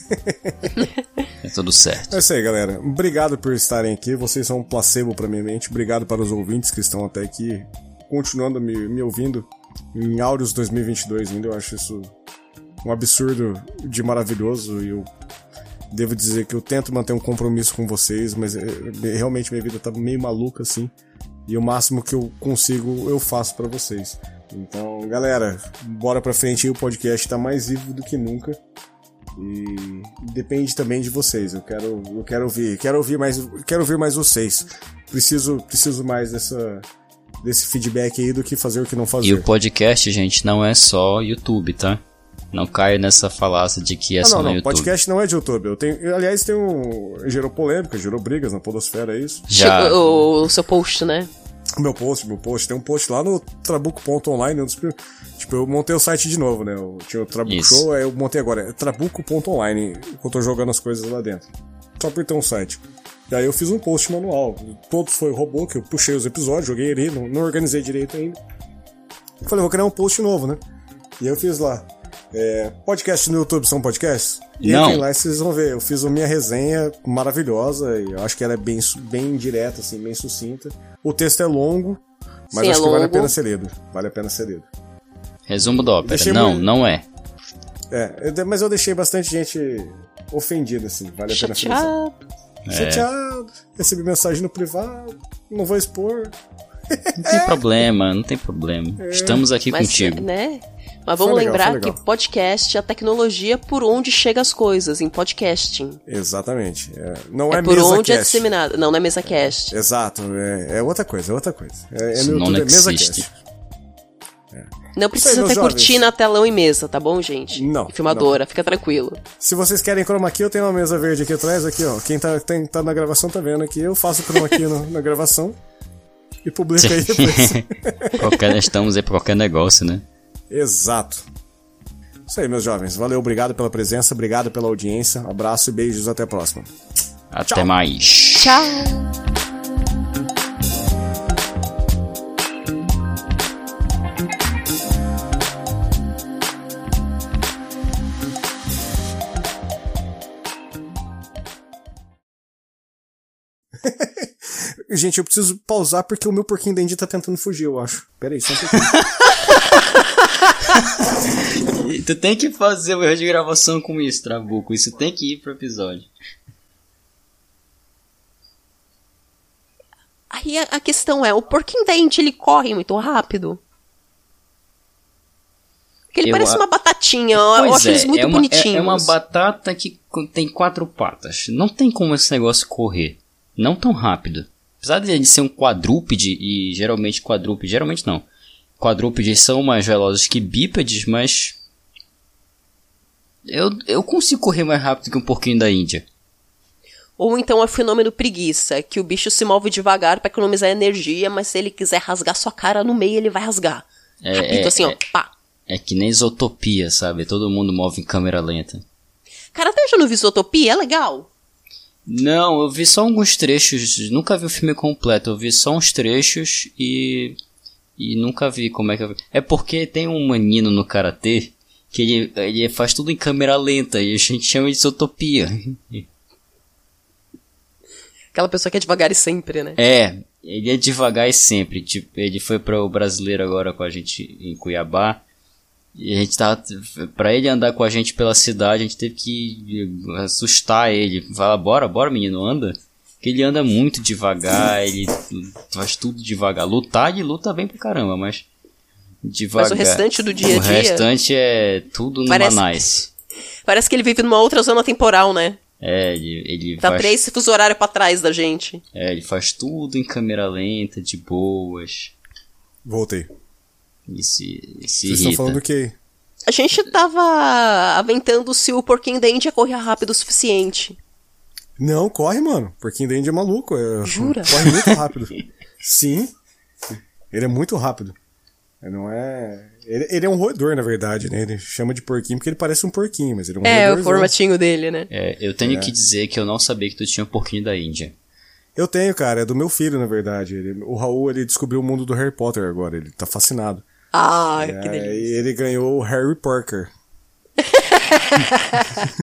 é tudo certo. É isso aí, galera. Obrigado por estarem aqui. Vocês são um placebo pra minha mente. Obrigado para os ouvintes que estão até aqui, continuando me, me ouvindo em áudios 2022 ainda. Eu acho isso um absurdo de maravilhoso e eu devo dizer que eu tento manter um compromisso com vocês, mas é, realmente minha vida tá meio maluca assim. E o máximo que eu consigo, eu faço para vocês. Então, galera, bora pra frente aí, o podcast tá mais vivo do que nunca. E depende também de vocês. Eu quero, eu quero ouvir, quero ouvir mais, quero ouvir mais vocês. Preciso, preciso mais dessa desse feedback aí do que fazer o que não fazer. E o podcast, gente, não é só YouTube, tá? Não caia nessa falácia de que é ah, só não, no não, YouTube. podcast não é de YouTube. Eu tenho, eu, aliás, tem um gerou polêmica, gerou brigas na podosfera, é isso? Já, O, o seu post, né? O meu post, meu post, tem um post lá no trabuco.online, um dos tipo, eu montei o site de novo, né? Eu tinha o Trabuco Isso. Show, aí eu montei agora, é trabuco.online, enquanto eu tô jogando as coisas lá dentro. Só por ter um site. E aí eu fiz um post manual, todos foi robô, que eu puxei os episódios, joguei ele, não, não organizei direito ainda. Falei, vou criar um post novo, né? E eu fiz lá. É, podcast no YouTube são podcasts? E Não. lá e vocês vão ver. Eu fiz a minha resenha maravilhosa e eu acho que ela é bem, bem direta, assim, bem sucinta. O texto é longo, mas Sim, acho é que vale a longo. pena ser lido. Vale a pena ser lido. resumo da ópera. Deixei Não, não é. É, eu mas eu deixei bastante gente ofendida, assim. Vale a pena. Chateado. É. Chateado. Recebi mensagem no privado. Não vou expor. Não tem problema, não tem problema. Estamos aqui Mas, contigo. né? Mas vamos Foi legal, lembrar legal. que podcast é a tecnologia por onde chega as coisas, em podcasting. Exatamente. É, não É, é, por mesa onde é cast. disseminado. Não, não é mesa cast. Exato, é, é outra coisa, é outra coisa. É, é Isso não YouTube, é mesa cast. Não precisa meus ter jovens. cortina, telão e mesa, tá bom, gente? Não, E filmadora, fica tranquilo. Se vocês querem chroma key, eu tenho uma mesa verde aqui atrás, aqui, ó. Quem tá, tem, tá na gravação tá vendo aqui. Eu faço chroma key no- na gravação e publico aí depois. qualquer, estamos aí pra qualquer negócio, né? Exato. Isso aí, meus jovens. Valeu, obrigado pela presença, obrigado pela audiência. Abraço e beijos, até a próxima. Até mais. Tchau! Gente, eu preciso pausar porque o meu porquinho da Indy tá tentando fugir, eu acho. Pera aí, só um pouquinho. Tu tem que fazer o erro de gravação com isso, Trabuco. Isso tem que ir pro episódio. Aí a, a questão é, o porquinho da Indy, ele corre muito rápido? Porque ele Eu parece a- uma batatinha, eu Pois acho eles muito é uma, bonitinhos. É, é uma batata que tem quatro patas. Não tem como esse negócio correr. Não tão rápido. Apesar de ele ser um quadrúpede, e geralmente quadrúpede, geralmente não. Quadrúpedes são mais velozes que bípedes, mas. Eu, eu consigo correr mais rápido que um porquinho da Índia. Ou então é o fenômeno preguiça, que o bicho se move devagar pra economizar energia, mas se ele quiser rasgar sua cara no meio, ele vai rasgar. É, Rapidinho, é, assim, ó, é. pá. É que nem isotopia, sabe? Todo mundo move em câmera lenta. Cara, até já não vi Isotopia, é legal. Não, eu vi só alguns trechos, nunca vi o filme completo, eu vi só uns trechos e. E nunca vi como é que eu. É porque tem um menino no karatê que ele, ele faz tudo em câmera lenta e a gente chama de isotopia. Aquela pessoa que é devagar e sempre, né? É, ele é devagar e sempre. Tipo, ele foi para o brasileiro agora com a gente em Cuiabá. E a gente tava. Pra ele andar com a gente pela cidade, a gente teve que assustar ele. Fala, bora, bora, menino, anda. Que ele anda muito devagar, ele faz tudo devagar. Lutar, ele luta bem pra caramba, mas. Devagar. Mas o restante do dia a O dia- restante é tudo no Parece- Manais. Parece que ele vive numa outra zona temporal, né? É, ele, ele Tá faz. três fuso horário pra trás da gente. É, ele faz tudo em câmera lenta, de boas. Voltei. E se, se Vocês estão irrita. falando do quê? A gente tava aventando se o porquinho da Índia corria rápido o suficiente. Não, corre, mano. Porquinho da Indy é maluco. é- Jura? Corre muito rápido. Sim. Ele é muito rápido. Ele não é. Ele, ele é um roedor, na verdade, né? Ele chama de porquinho porque ele parece um porquinho, mas ele é um É, o roedorzão. formatinho dele, né? É, eu tenho que dizer que eu não sabia que tu tinha um porquinho da Índia. Eu tenho, cara. É do meu filho, na verdade. Ele- o Raul, ele descobriu o mundo do Harry Potter agora. Ele tá fascinado. Ah, que É, delícia. e ele ganhou o Harry Parker.